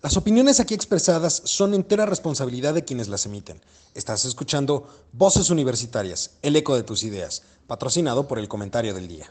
Las opiniones aquí expresadas son entera responsabilidad de quienes las emiten. Estás escuchando Voces Universitarias, el eco de tus ideas, patrocinado por el comentario del día.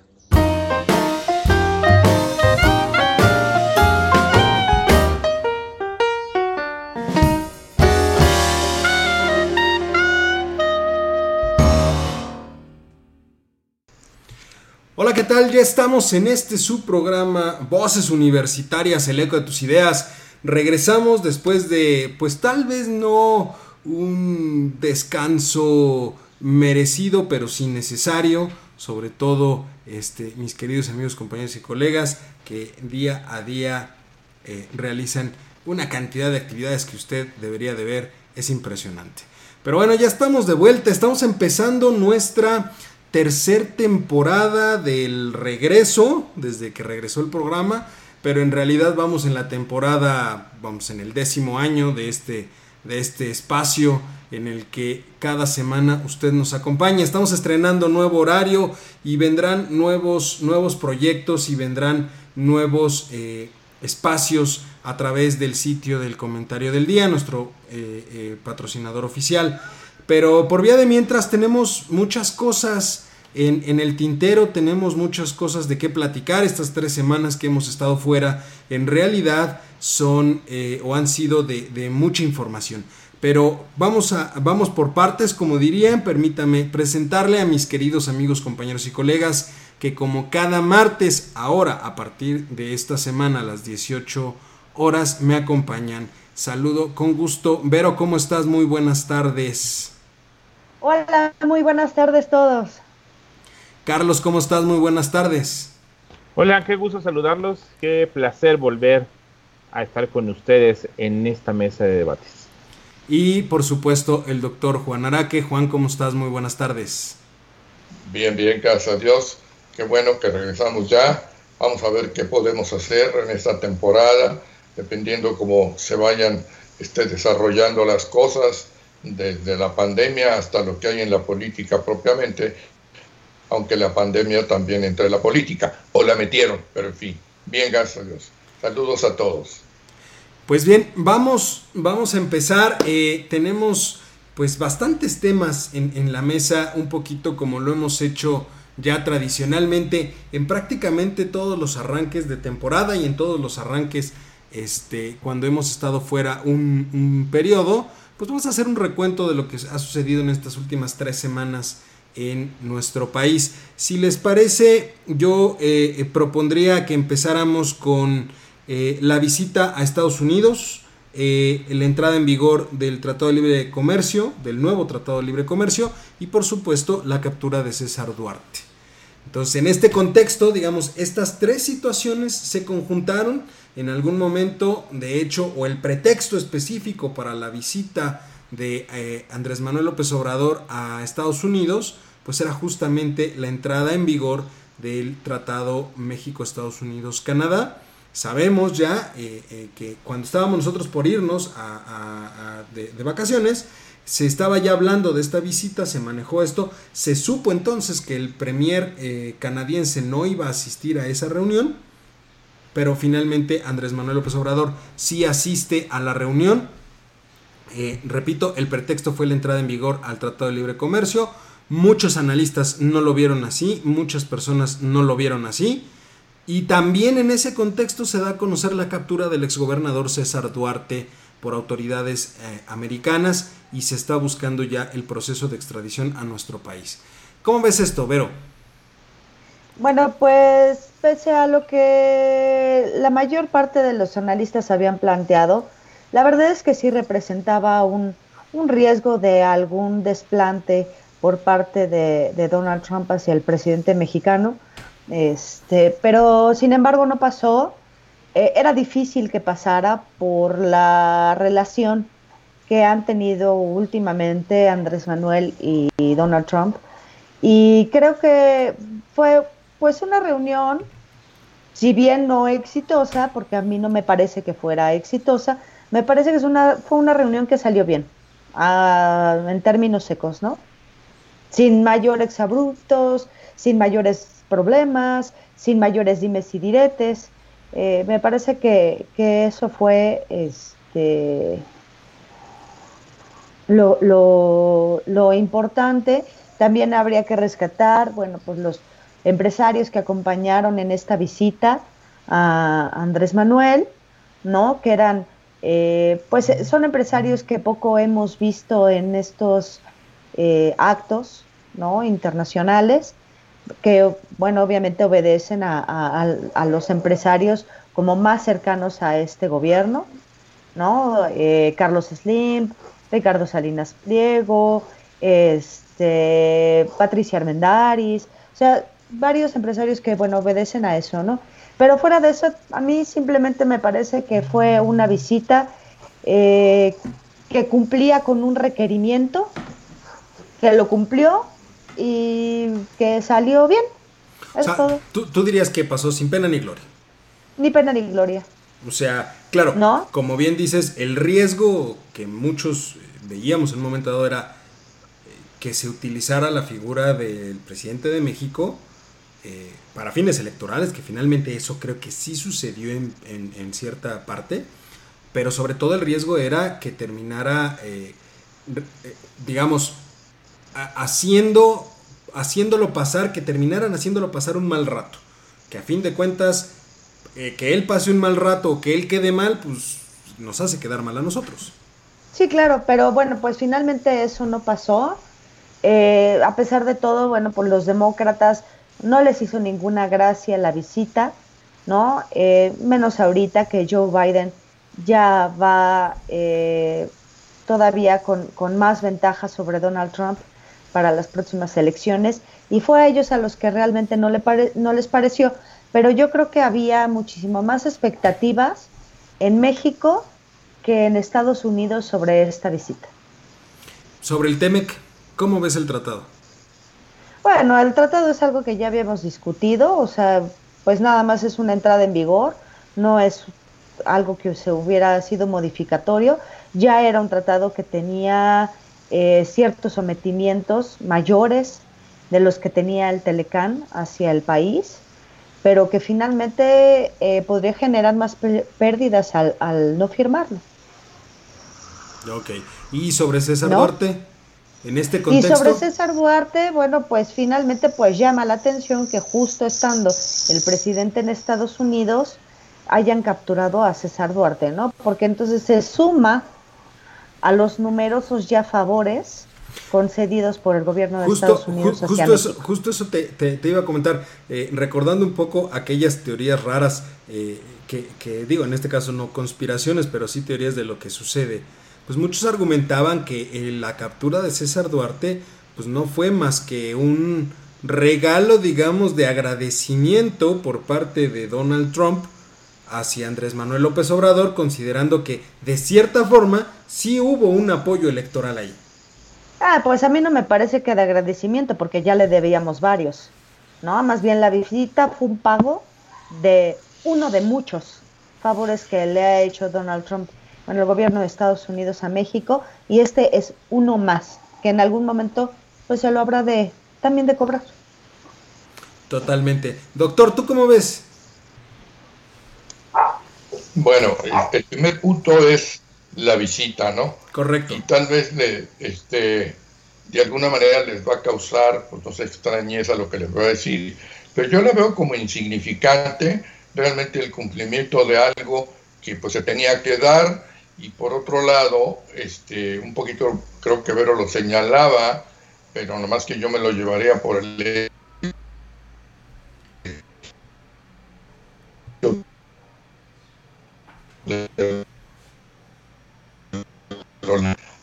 Hola, ¿qué tal? Ya estamos en este subprograma Voces Universitarias, el eco de tus ideas. Regresamos después de, pues tal vez no un descanso merecido, pero sí necesario. Sobre todo, este, mis queridos amigos, compañeros y colegas que día a día eh, realizan una cantidad de actividades que usted debería de ver. Es impresionante. Pero bueno, ya estamos de vuelta. Estamos empezando nuestra tercer temporada del regreso, desde que regresó el programa pero en realidad vamos en la temporada, vamos en el décimo año de este, de este espacio en el que cada semana usted nos acompaña. Estamos estrenando nuevo horario y vendrán nuevos, nuevos proyectos y vendrán nuevos eh, espacios a través del sitio del comentario del día, nuestro eh, eh, patrocinador oficial. Pero por vía de mientras tenemos muchas cosas en, el tintero tenemos muchas cosas de qué platicar. Estas tres semanas que hemos estado fuera en realidad son eh, o han sido de, mucha información. Pero vamos, a, vamos por partes, como dirían. Permítame presentarle a mis queridos amigos, compañeros y colegas que como cada martes, ahora a partir de esta semana a las 18 horas, me acompañan. Saludo con gusto. Vero, ¿cómo estás? Muy buenas tardes. Hola, muy buenas tardes todos. Carlos, ¿cómo estás? Muy buenas tardes. Hola, qué gusto saludarlos, qué placer volver a estar con ustedes en esta mesa de debates. Y por supuesto el doctor Juan Araque. Juan, ¿cómo estás? Muy buenas tardes. Bien, bien, gracias a Dios. Qué bueno que regresamos ya. Vamos a ver qué podemos hacer en esta temporada, dependiendo cómo se vayan esté desarrollando las cosas, desde la pandemia hasta lo que hay en la política propiamente aunque la pandemia también entró en la política, o la metieron, pero en fin, bien, gracias a Dios. Saludos a todos. Pues bien, vamos, vamos a empezar. Eh, tenemos pues bastantes temas en, la mesa, un poquito como lo hemos hecho ya tradicionalmente en prácticamente todos los arranques de temporada y en todos los arranques este, cuando hemos estado fuera un, un periodo. Pues vamos a hacer un recuento de lo que ha sucedido en estas últimas tres semanas en nuestro país. Si les parece, yo eh, eh, propondría que empezáramos con eh, la visita a Estados Unidos, la entrada en vigor del Tratado de Libre Comercio, del nuevo Tratado de Libre Comercio y por supuesto la captura de César Duarte. Entonces, en este contexto, digamos, estas tres situaciones se conjuntaron en algún momento, de hecho, o el pretexto específico para la visita de Andrés Manuel López Obrador a Estados Unidos pues era justamente la entrada en vigor del Tratado México-Estados Unidos-Canadá. Sabemos ya eh, eh, que cuando estábamos nosotros por irnos de, vacaciones, se estaba ya hablando de esta visita, se manejó esto, se supo entonces que el premier eh, canadiense no iba a asistir a esa reunión, pero finalmente Andrés Manuel López Obrador sí asiste a la reunión. repito, el pretexto fue la entrada en vigor al Tratado de Libre Comercio, Muchos analistas no lo vieron así, muchas personas no lo vieron así. Y también en ese contexto se da a conocer la captura del exgobernador César Duarte por autoridades eh, americanas y se está buscando ya el proceso de extradición a nuestro país. ¿Cómo ves esto, Vero? Bueno, pues pese a lo que la mayor parte de los analistas habían planteado, la verdad es que sí representaba un, un riesgo de algún desplante por parte de, Donald Trump hacia el presidente mexicano, este, pero sin embargo no pasó. Eh, era difícil que pasara por la relación que han tenido últimamente Andrés Manuel y, Donald Trump. Y creo que fue pues una reunión, si bien no exitosa, porque a mí no me parece que fuera exitosa, me parece que es una, fue una reunión que salió bien, ah, en términos secos, ¿no? Sin mayores abruptos, sin mayores problemas, sin mayores dimes y diretes. Eh, me parece que, que, eso fue este, lo, lo, lo importante. También habría que rescatar, bueno, pues los empresarios que acompañaron en esta visita a Andrés Manuel, ¿no? Que eran, eh, pues son empresarios que poco hemos visto en estos eh, actos, ¿no? Internacionales, que, bueno, obviamente obedecen a, los empresarios como más cercanos a este gobierno, ¿no? Eh, Carlos Slim, Ricardo Salinas Pliego, este, Patricia Armendaris, o sea, varios empresarios que, bueno, obedecen a eso, ¿no? Pero fuera de eso, a mí simplemente me parece que fue una visita eh, que cumplía con un requerimiento, que lo cumplió y que salió bien. Es todo. ¿tú, dirías que pasó sin pena ni gloria. Ni pena ni gloria. O sea, claro, ¿No? como bien dices, el riesgo que muchos veíamos en un momento dado era eh, que se utilizara la figura del presidente de México eh, para fines electorales, que finalmente eso creo que sí sucedió en, cierta parte, pero sobre todo el riesgo era que terminara, eh, eh, digamos, haciendo, haciéndolo pasar, que terminaran haciéndolo pasar un mal rato, que a fin de cuentas, que él pase un mal rato o que él quede mal, pues nos hace quedar mal a nosotros. Sí, claro, pero bueno, pues finalmente eso no pasó. a pesar de todo, bueno, por los demócratas no les hizo ninguna gracia la visita, ¿no? Eh, menos ahorita que Joe Biden ya va eh, todavía con, más ventaja sobre Donald Trump para las próximas elecciones y fue a ellos a los que realmente no, le no les pareció, pero yo creo que había muchísimo más expectativas en México que en Estados Unidos sobre esta visita. Sobre el TEMEC, ¿cómo ves el tratado? Bueno, el tratado es algo que ya habíamos discutido, o sea, pues nada más es una entrada en vigor, no es algo que se hubiera sido modificatorio, ya era un tratado que tenía eh, ciertos sometimientos mayores de los que tenía el Telecán hacia el país, pero que finalmente eh, podría generar más pérdidas al, no firmarlo. Ok, ¿y sobre César Duarte? este y sobre César Duarte, bueno, pues finalmente pues llama la atención que justo estando el presidente en Estados Unidos hayan capturado a César Duarte, ¿no? Porque entonces se suma a los numerosos ya favores concedidos por el gobierno de Estados Unidos. justo, eso, justo eso te, iba a comentar, eh, recordando un poco aquellas teorías raras, eh, que, que digo, en este caso no conspiraciones, pero sí teorías de lo que sucede pues muchos argumentaban que eh, la captura de César Duarte pues no fue más que un regalo, digamos, de agradecimiento por parte de Donald Trump hacia Andrés Manuel López Obrador, considerando que de cierta forma sí hubo un apoyo electoral ahí. Ah, pues a mí no me parece que de agradecimiento, porque ya le debíamos varios, ¿no? Más bien la visita fue un pago de uno de muchos favores que le ha hecho Donald Trump bueno, el gobierno de Estados Unidos a México y este es uno más que en algún momento pues se lo habrá de también de cobrar. Totalmente. Doctor, ¿tú cómo ves? Bueno, el primer punto es la visita, ¿no? Correcto. Y tal vez le, este, de alguna manera les va a causar, pues no sé, extrañeza lo que les voy a decir, pero yo la veo como insignificante realmente el cumplimiento de algo que pues se tenía que dar y por otro lado, este, un poquito creo que Vero lo señalaba, pero nomás que yo me lo llevaría por el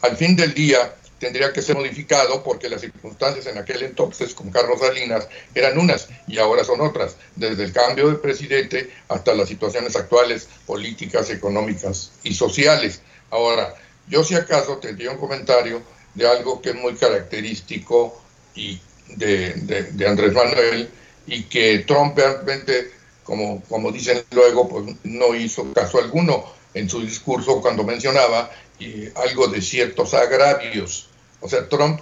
al fin del día tendría que ser modificado porque las circunstancias en aquel entonces con Carlos Salinas eran unas y ahora son otras, desde el cambio de presidente hasta las situaciones actuales políticas, económicas y sociales. Ahora, yo si acaso tendría un comentario de algo que es muy característico y de, de, Andrés Manuel y que Trump realmente, como, como dicen luego, pues no hizo caso alguno en su discurso cuando mencionaba y algo de ciertos agravios o sea, Trump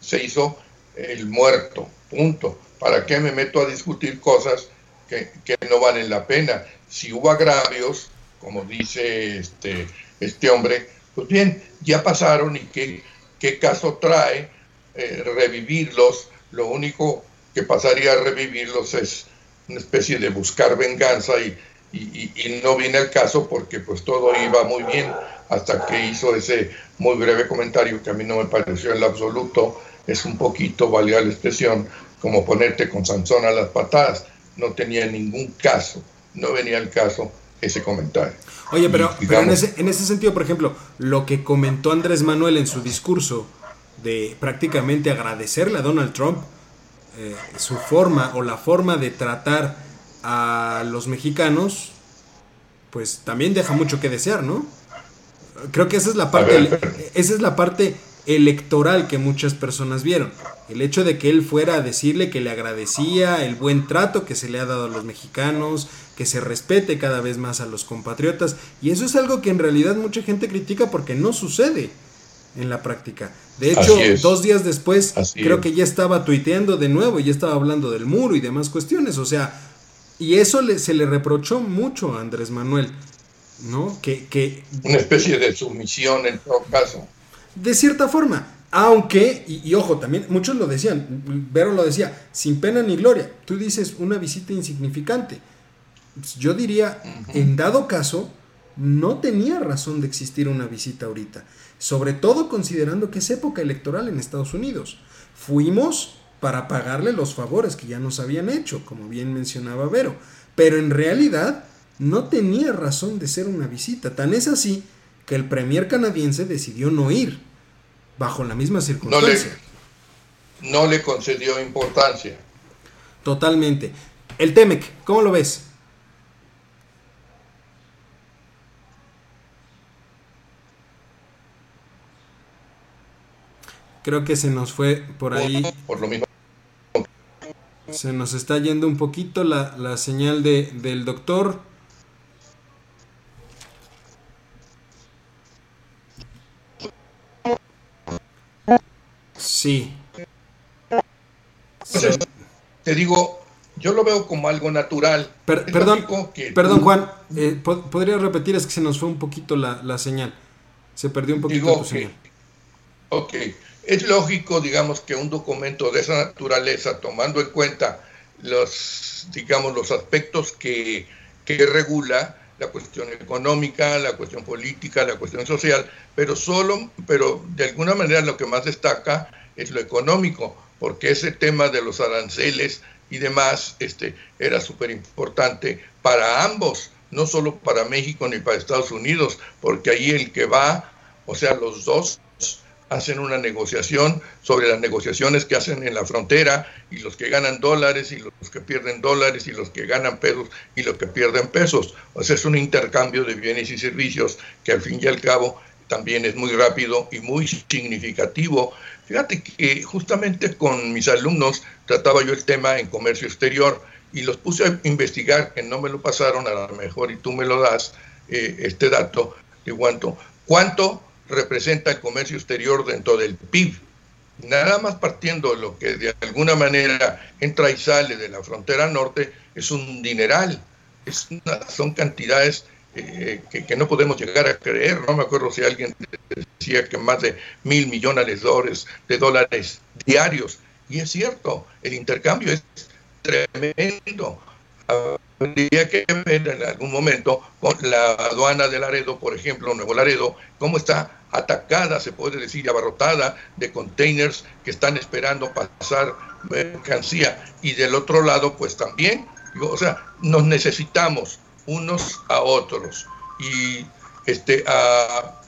se hizo el muerto, punto. ¿Para qué me meto a discutir cosas que, no valen la pena? si hubo agravios, como dice este, este hombre, pues bien, ya pasaron y qué, qué caso trae eh, revivirlos. Lo único que pasaría a revivirlos es una especie de buscar venganza y, y, no viene el caso porque pues todo iba muy bien hasta que hizo ese muy breve comentario que a mí no me pareció en lo absoluto, es un poquito, valía la expresión, como ponerte con Sansón a las patadas, no tenía ningún caso, no venía el caso ese comentario. Oye, pero, en, ese, en ese sentido, por ejemplo, lo que comentó Andrés Manuel en su discurso de prácticamente agradecerle a Donald Trump eh, su forma o la forma de tratar a los mexicanos, pues también deja mucho que desear, ¿no? Creo que esa es la parte, esa es la parte electoral que muchas personas vieron. El hecho de que él fuera a decirle que le agradecía el buen trato que se le ha dado a los mexicanos, que se respete cada vez más a los compatriotas, y eso es algo que en realidad mucha gente critica porque no sucede en la práctica. De hecho, dos días después creo que ya estaba tuiteando de nuevo, ya estaba hablando del muro y demás cuestiones, o sea, y eso le, se le reprochó mucho a Andrés Manuel, ¿no? Que, que, Una especie de sumisión en todo caso. De cierta forma, aunque, y, ojo, también muchos lo decían, Vero lo decía, sin pena ni gloria, tú dices una visita insignificante. Yo diría, en dado caso, no tenía razón de existir una visita ahorita sobre todo considerando que es época electoral en Estados Unidos. Fuimos para pagarle los favores que ya nos habían hecho, como bien mencionaba Vero, pero en realidad no tenía razón de ser una visita. Tan es así que el premier canadiense decidió no ir, bajo la misma circunstancia. No le, no le concedió importancia. Totalmente. El Temec, ¿cómo lo ves? Creo que se nos fue por ahí. Por lo mismo. Se nos está yendo un poquito la, la señal de, del doctor. Sí. te digo, yo lo veo como algo natural. perdón, perdón Juan, eh, ¿podría repetir? Es que se nos fue un poquito la, la señal. Se perdió un poquito tu señal. Ok, es lógico, digamos, que un documento de esa naturaleza, tomando en cuenta los, digamos, los aspectos que, regula, la cuestión económica, la cuestión política, la cuestión social, pero solo, pero de alguna manera lo que más destaca es lo económico, porque ese tema de los aranceles y demás este, era súper importante para ambos, no solo para México ni para Estados Unidos, porque ahí el que va, o sea, los dos hacen una negociación sobre las negociaciones que hacen en la frontera y los que ganan dólares y los que pierden dólares y los que ganan pesos y los que pierden pesos. O sea, es un intercambio de bienes y servicios que al fin y al cabo también es muy rápido y muy significativo. Fíjate que justamente con mis alumnos trataba yo el tema en comercio exterior y los puse a investigar, que no me lo pasaron, a lo mejor y tú me lo das, eh, este dato de cuánto, cuánto representa el comercio exterior dentro del PIB. Nada más partiendo lo que de alguna manera entra y sale de la frontera norte, es un dineral. Es son cantidades eh, que, no podemos llegar a creer. No me acuerdo si alguien decía que más de mil millones de dólares, de dólares diarios. Y es cierto, el intercambio es tremendo. Habría que ver en algún momento con la aduana de Laredo, por ejemplo, Nuevo Laredo, cómo está atacada, se puede decir, abarrotada de containers que están esperando pasar mercancía. Y del otro lado, pues también, o sea, nos necesitamos unos a otros. Y este, a,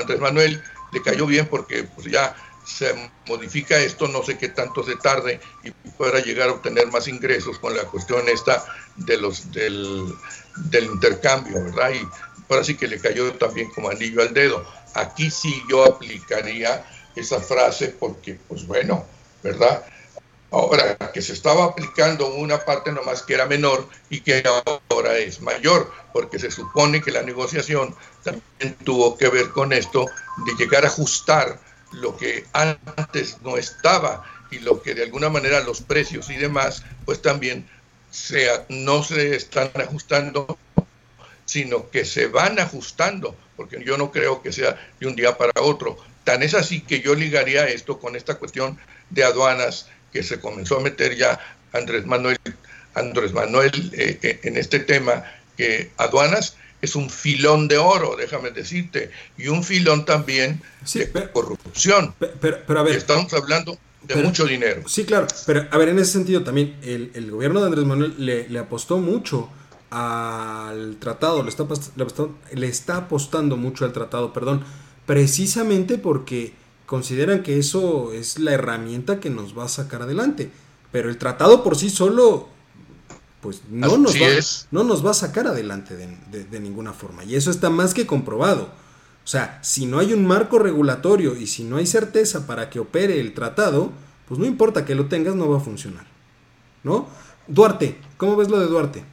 Andrés Manuel le cayó bien porque pues ya se modifica esto, no sé qué tanto se tarde y pueda llegar a obtener más ingresos con la cuestión esta de los del, del intercambio, ¿verdad? Y ahora sí que le cayó también como anillo al dedo. Aquí sí yo aplicaría esa frase porque, pues bueno, ¿verdad? Ahora, que se estaba aplicando una parte nomás que era menor y que ahora es mayor, porque se supone que la negociación también tuvo que ver con esto de llegar a ajustar lo que antes no estaba y lo que de alguna manera los precios y demás, pues también sea, no se están ajustando sino que se van ajustando, porque yo no creo que sea de un día para otro. Tan es así que yo ligaría esto con esta cuestión de aduanas que se comenzó a meter ya Andrés Manuel, Andrés Manuel eh, eh, en este tema, que aduanas es un filón de oro, déjame decirte, y un filón también de corrupción. Pero, a ver, estamos hablando de mucho dinero. Sí, claro, pero a ver, en ese sentido también, el, gobierno de Andrés Manuel le, apostó mucho al tratado, le está, le está apostando mucho al tratado, perdón, precisamente porque consideran que eso es la herramienta que nos va a sacar adelante. Pero el tratado por sí solo pues no nos, va, no nos va a sacar adelante de, ninguna forma. Y eso está más que comprobado. O sea, si no hay un marco regulatorio y si no hay certeza para que opere el tratado, pues no importa que lo tengas, no va a funcionar. ¿No? Duarte, ¿cómo ves lo de Duarte?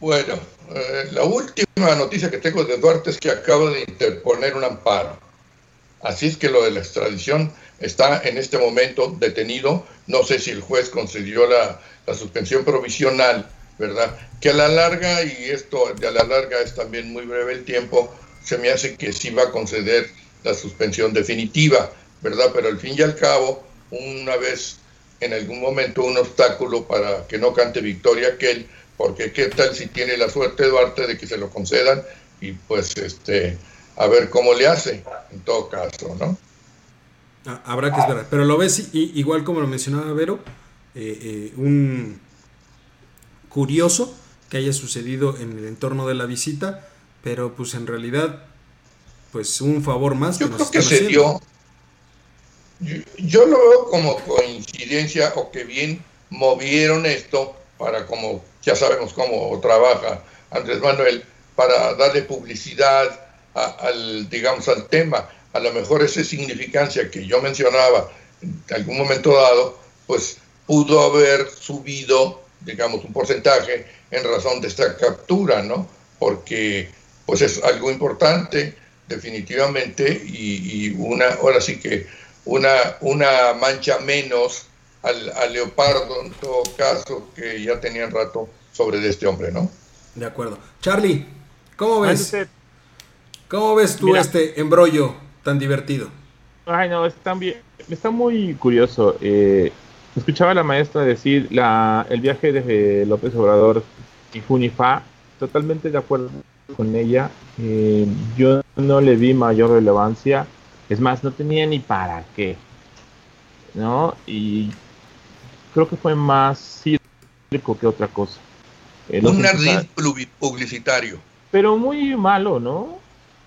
Bueno, eh, la última noticia que tengo de Duarte es que acaba de interponer un amparo. Así es que lo de la extradición está en este momento detenido. No sé si el juez concedió la, la suspensión provisional, ¿verdad? Que a la larga, y esto a la larga es también muy breve el tiempo, se me hace que sí va a conceder la suspensión definitiva, ¿verdad? Pero al fin y al cabo, una vez en algún momento un obstáculo para que no cante victoria aquel, porque qué tal si tiene la suerte Duarte de que se lo concedan y pues este a ver cómo le hace en todo caso, ¿no? Ah, habrá que esperar, pero lo ves igual como lo mencionaba Vero, eh, eh, un curioso que haya sucedido en el entorno de la visita, pero pues en realidad, pues un favor más. Yo creo que se dio. Yo, lo veo como coincidencia o que bien movieron esto para como ya sabemos cómo trabaja Andrés Manuel para darle publicidad al digamos al tema a lo mejor esa significancia que yo mencionaba en algún momento dado pues pudo haber subido, digamos, un porcentaje en razón de esta captura, ¿no? Porque pues es algo importante, definitivamente, y, una, ahora sí que una, una mancha menos al, leopardo, en todo caso, que ya tenían rato sobre este hombre, ¿no? De acuerdo. Charlie, ¿cómo ves? ¿Cómo ves tú este embrollo tan divertido? Ay, no, está, bien, está muy curioso. Eh, Escuchaba a la maestra decir la, el viaje de López Obrador y Funifa, totalmente de acuerdo con ella. Eh, yo no le vi mayor relevancia, es más, no tenía ni para qué, ¿no? Y creo que fue más circo que otra cosa. Eh, Un ardid publicitario. Pero muy malo, ¿no?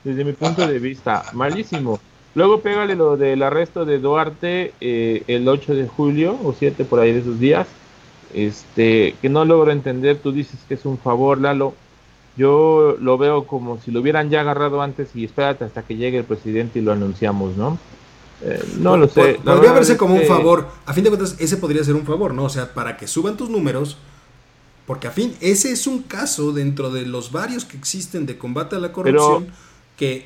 Desde mi punto de vista, malísimo. Luego pégale lo del arresto de Duarte eh, el 8 de julio o 7 por ahí de esos días. Este, que no logro entender, tú dices que es un favor, Lalo. Yo lo veo como si lo hubieran ya agarrado antes y espérate hasta que llegue el presidente y lo anunciamos, ¿no? Eh, no lo sé. Podría verse como un favor. A fin de cuentas, ese podría ser un favor, ¿no? O sea, para que suban tus números, porque a fin, ese es un caso dentro de los varios que existen de combate a la corrupción que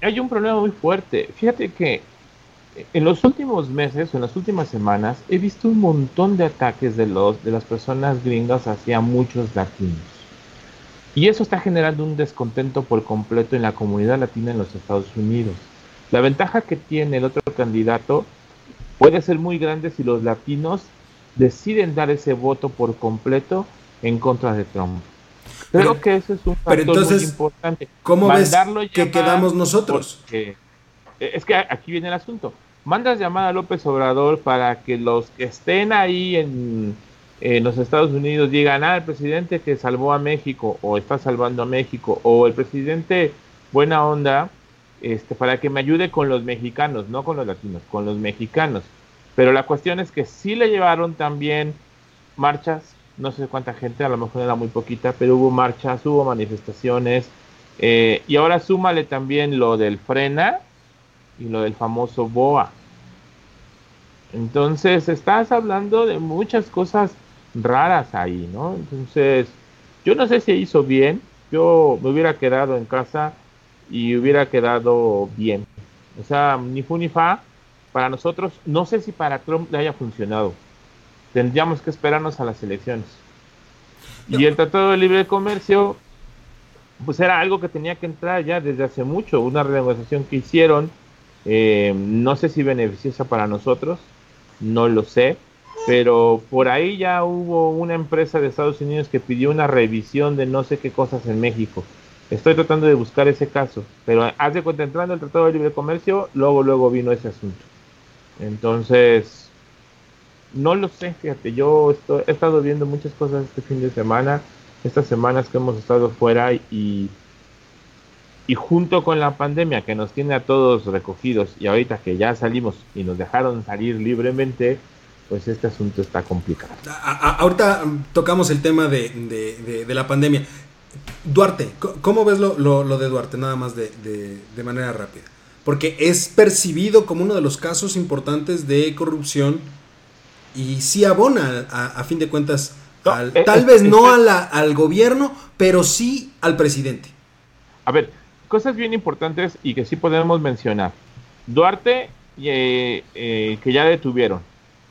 hay un problema muy fuerte. Fíjate que en los últimos meses o en las últimas semanas he visto un montón de ataques de, los, de las personas gringas hacia muchos latinos. Y eso está generando un descontento por completo en la comunidad latina en los Estados Unidos. La ventaja que tiene el otro candidato puede ser muy grande si los latinos deciden dar ese voto por completo en contra de Trump. Creo que eso es un factor muy importante. ¿Cómo ves que quedamos nosotros? Eh, es que aquí viene el asunto. Mandas llamada a López Obrador para que los que estén ahí en, los Estados Unidos digan, ah, el presidente que salvó a México o está salvando a México o el presidente buena onda, este, para que me ayude con los mexicanos, no con los latinos, con los mexicanos. Pero la cuestión es que sí le llevaron también marchas no sé cuánta gente, a lo mejor era muy poquita, pero hubo marchas, hubo manifestaciones. Eh, y ahora súmale también lo del frena y lo del famoso BOA. Entonces, estás hablando de muchas cosas raras ahí, ¿no? Entonces, yo no sé si hizo bien. Yo me hubiera quedado en casa y hubiera quedado bien. O sea, ni fu ni fa. Para nosotros, no sé si para Trump le haya funcionado tendríamos que esperarnos a las elecciones. Y el Tratado de Libre Comercio, pues era algo que tenía que entrar ya desde hace mucho, una renegociación que hicieron, eh, no sé si beneficiosa para nosotros, no lo sé, pero por ahí ya hubo una empresa de Estados Unidos que pidió una revisión de no sé qué cosas en México. Estoy tratando de buscar ese caso, pero haz de cuenta, entrando el Tratado de Libre Comercio, luego, luego vino ese asunto. Entonces, no lo sé, fíjate, yo he estado viendo muchas cosas este fin de semana, estas semanas que hemos estado fuera y, y junto con la pandemia que nos tiene a todos recogidos y ahorita que ya salimos y nos dejaron salir libremente, pues este asunto está complicado. ahorita tocamos el tema de, la pandemia. Duarte, ¿cómo ves lo, lo, de Duarte? Nada más de, de, manera rápida. Porque es percibido como uno de los casos importantes de corrupción y sí abona, a, fin de cuentas, eh, tal vez no a la, al gobierno, pero sí al presidente. A ver, cosas bien importantes y que sí podemos mencionar. Duarte, eh, eh, que ya detuvieron.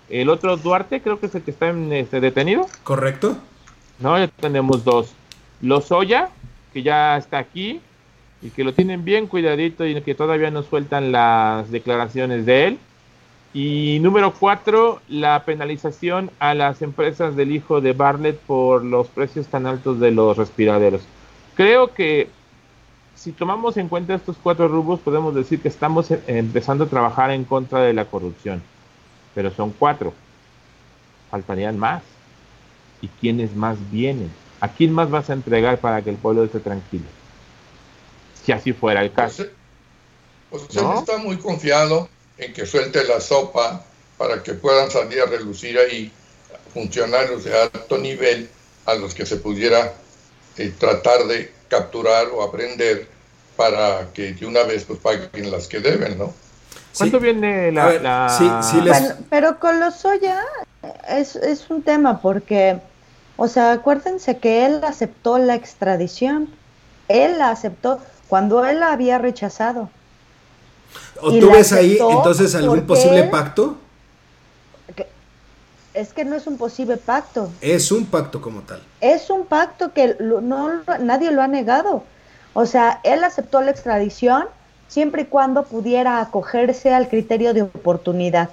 El otro Duarte creo que es el que está en, este, detenido. Correcto. No, ya tenemos dos. Lozoya, que ya está aquí y que lo tienen bien cuidadito y que todavía no sueltan las declaraciones de él. Y número cuatro, la penalización a las empresas del hijo de Bartlett por los precios tan altos de los respiraderos. Creo que si tomamos en cuenta estos cuatro rubros, podemos decir que estamos empezando a trabajar en contra de la corrupción pero son cuatro. Faltarían más. ¿Y quiénes más vienen? ¿A quién más vas a entregar para que el pueblo esté tranquilo? Si así fuera el caso. Pues, usted está muy confiado en que suelte la sopa para que puedan salir a relucir ahí funcionarios de alto nivel a los que se pudiera eh, tratar de capturar o aprender para que de una vez pues paguen las que deben, ¿no? ¿Cuánto viene la...? pero con los soya es, es un tema porque, o sea, acuérdense que él aceptó la extradición. Él la aceptó cuando él la había rechazado. ¿O tú ves ahí entonces algún posible pacto? Es que no es un posible pacto. Es un pacto como tal. Es un pacto que no, nadie lo ha negado. O sea, él aceptó la extradición siempre y cuando pudiera acogerse al criterio de oportunidad.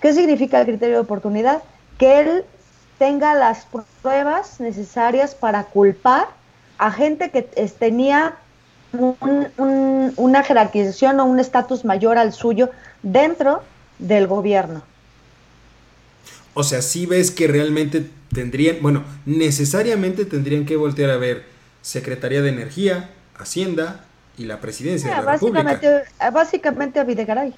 ¿Qué significa el criterio de oportunidad? Que él tenga las pruebas necesarias para culpar a gente que tenía una jerarquización o un estatus mayor al suyo dentro del gobierno. O sea, si ves que realmente tendrían, bueno, necesariamente tendrían que voltear a ver Secretaría de Energía, Hacienda, y la presidencia de la básicamente, República. Básicamente a Videgaray.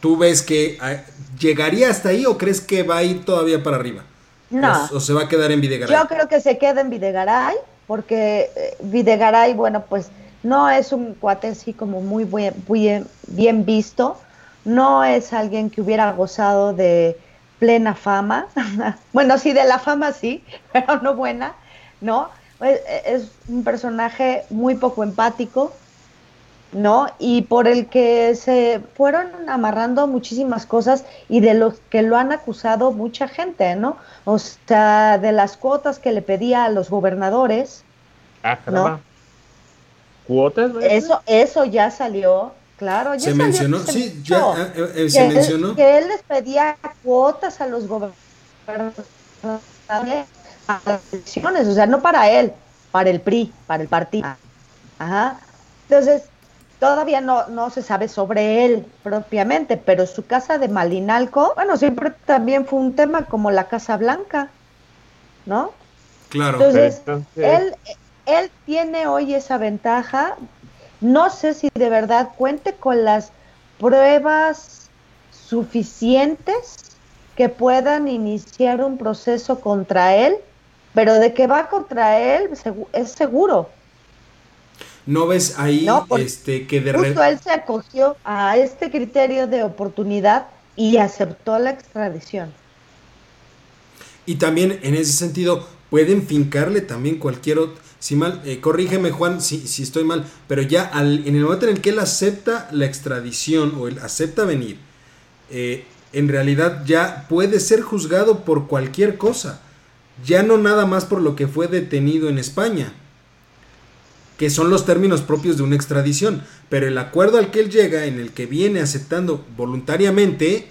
¿Tú ves que ah, llegaría hasta ahí o crees que va a ir todavía para arriba? No. O, se va a quedar en Videgaray? Yo creo que se queda en Videgaray, porque eh, Videgaray, bueno, pues no es un cuate como muy bien, bien visto, no es alguien que hubiera gozado de plena fama, bueno, sí, de la fama sí, pero no buena, ¿no? es un personaje muy poco empático, ¿no? Y por el que se fueron amarrando muchísimas cosas y de los que lo han acusado mucha gente, ¿no? O sea, de las cuotas que le pedía a los gobernadores. Ah, ¿no? ¿Cuotas? Eso, eso ya salió, claro. Ya se mencionó, sí, ya eh, eh, se mencionó. que él les pedía cuotas a los gobernadores las elecciones, o sea, no para él, para el PRI, para el partido. Ajá. Entonces, todavía no, no se sabe sobre él propiamente, pero su casa de Malinalco, bueno, siempre también fue un tema como la Casa Blanca, ¿no? Claro. Entonces, Él, él tiene hoy esa ventaja. No sé si de verdad cuente con las pruebas suficientes que puedan iniciar un proceso contra él pero de que va contra él es seguro. ¿No ves ahí este, que de Justo él se acogió a este criterio de oportunidad y aceptó la extradición. Y también en ese sentido pueden fincarle también cualquier otro, si mal, eh, corrígeme Juan si, si, estoy mal, pero ya al, en el momento en el que él acepta la extradición o él acepta venir, eh, en realidad ya puede ser juzgado por cualquier cosa ya no nada más por lo que fue detenido en España, que son los términos propios de una extradición, pero el acuerdo al que él llega, en el que viene aceptando voluntariamente,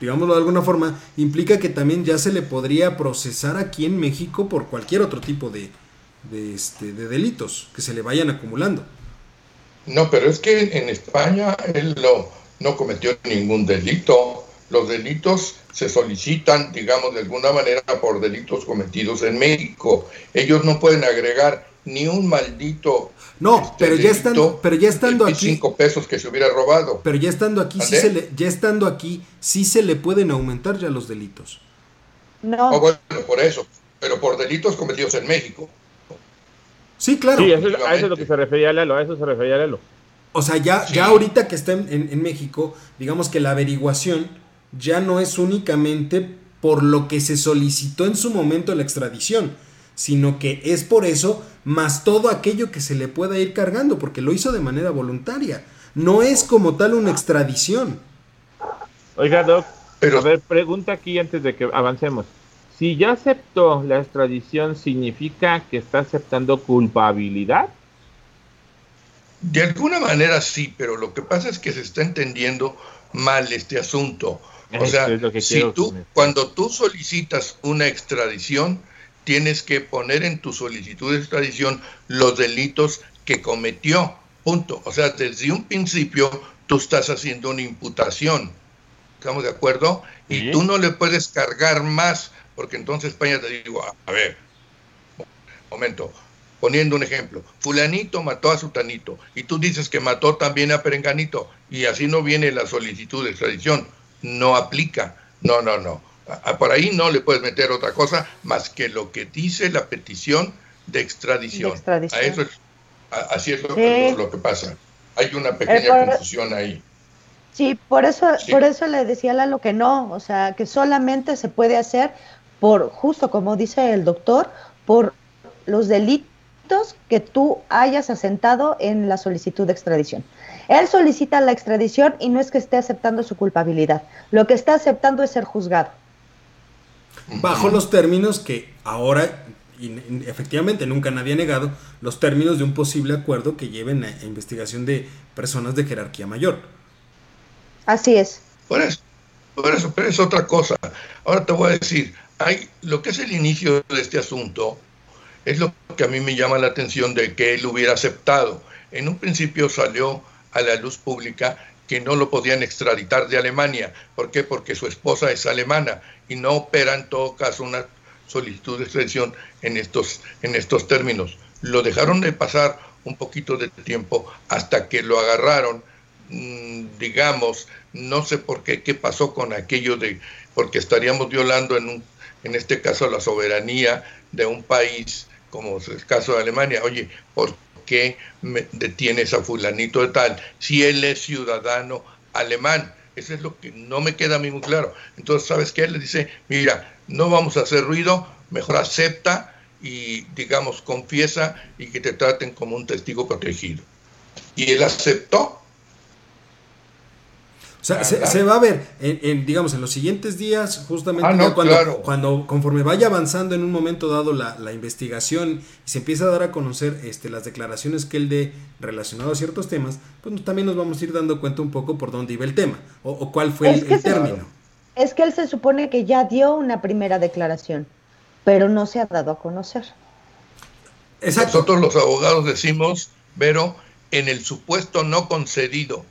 digámoslo de alguna forma, implica que también ya se le podría procesar aquí en México por cualquier otro tipo de, este, de delitos que se le vayan acumulando. No, pero es que en España él no cometió ningún delito. Los delitos se solicitan, digamos, de alguna manera por delitos cometidos en México. Ellos no pueden agregar ni un maldito no, este, pero ya estando, pero ya estando aquí. Cinco pesos que se hubiera robado. Pero ya estando aquí, sí se le, ya estando aquí, sí se le pueden aumentar ya los delitos. No. Oh, bueno, por eso. Pero por delitos cometidos en México. Sí, claro. Sí, a eso es lo que se refería Lelo, a eso se refería Lelo. O sea, ya, ya ahorita que está en, México, digamos que la averiguación ya no es únicamente por lo que se solicitó en su momento la extradición, sino que es por eso más todo aquello que se le pueda ir cargando, porque lo hizo de manera voluntaria. No es como tal una extradición. Oiga, Doc, Pero... a ver, pregunta aquí antes de que avancemos. Si ya aceptó la extradición, ¿significa que está aceptando culpabilidad? De alguna manera sí, pero lo que pasa es que se está entendiendo mal este asunto. O sea, si tú, cuando tú solicitas una extradición, tienes que poner en tu solicitud de extradición los delitos que cometió. Punto. O sea, desde un principio tú estás haciendo una imputación. ¿Estamos de acuerdo? Y tú no le puedes cargar más porque entonces España te digo, a ver, momento, poniendo un ejemplo, fulanito mató a sutanito y tú dices que mató también a perenganito y así no viene la solicitud de extradición, no aplica, no, no, no, por ahí no le puedes meter otra cosa más que lo que dice la petición de extradición. A eso así es lo, que pasa. Hay una pequeña confusión ahí. Sí, por eso, por eso le decía a lo que no, o sea, que solamente se puede hacer por, justo como dice el doctor, por los delitos que tú hayas asentado en la solicitud de extradición. Él solicita la extradición y no es que esté aceptando su culpabilidad, lo que está aceptando es ser juzgado. Bajo los términos que ahora, efectivamente, nunca nadie ha negado, los términos de un posible acuerdo que lleven a investigación de personas de jerarquía mayor. Así es. Por eso, por eso, pero es otra cosa. Ahora te voy a decir, hay, lo que es el inicio de este asunto es lo que a mí me llama la atención de que él hubiera aceptado. En un principio salió a la luz pública que no lo podían extraditar de Alemania. ¿Por qué? Porque su esposa es alemana y no opera en todo caso una solicitud de extradición en estos, en estos términos. Lo dejaron de pasar un poquito de tiempo hasta que lo agarraron, mm, digamos, no sé por qué, qué pasó con aquello de, porque estaríamos violando en un en este caso la soberanía de un país, como es el caso de Alemania. Oye, ¿por qué me detienes a fulanito de tal si él es ciudadano alemán? Eso es lo que no me queda a mí muy claro. Entonces, ¿sabes qué? Le dice, mira, no vamos a hacer ruido, mejor acepta y, digamos, confiesa y que te traten como un testigo protegido. Y él aceptó o sea, se, va a ver, en, digamos, en los siguientes días, justamente ah, cuando, cuando, conforme vaya avanzando en un momento dado la, investigación y se empieza a dar a conocer este, las declaraciones que él dé relacionado a ciertos temas, pues también nos vamos a ir dando cuenta un poco por dónde iba el tema o, cuál fue el, término. Es que él se supone que ya dio una primera declaración, pero no se ha dado a conocer. Nosotros los abogados decimos, pero en el supuesto no concedido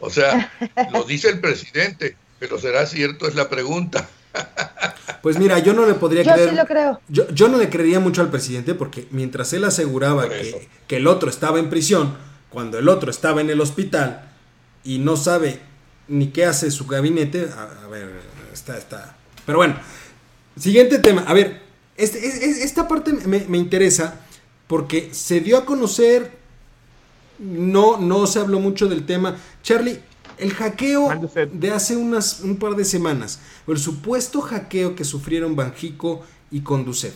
o sea, lo dice el presidente, pero ¿será cierto? Es la pregunta. Pues mira, yo no le podría yo creer. Sí lo creo. Yo, no le creería mucho al presidente porque mientras él aseguraba que, que, el otro estaba en prisión, cuando el otro estaba en el hospital y no sabe ni qué hace su gabinete, a, ver, está, está. Pero bueno, siguiente tema. A ver, este, esta parte me, me interesa porque se dio a conocer no, no se habló mucho del tema. Charlie, el hackeo de hace unas, un par de semanas, el supuesto hackeo que sufrieron Banjico y Conducet.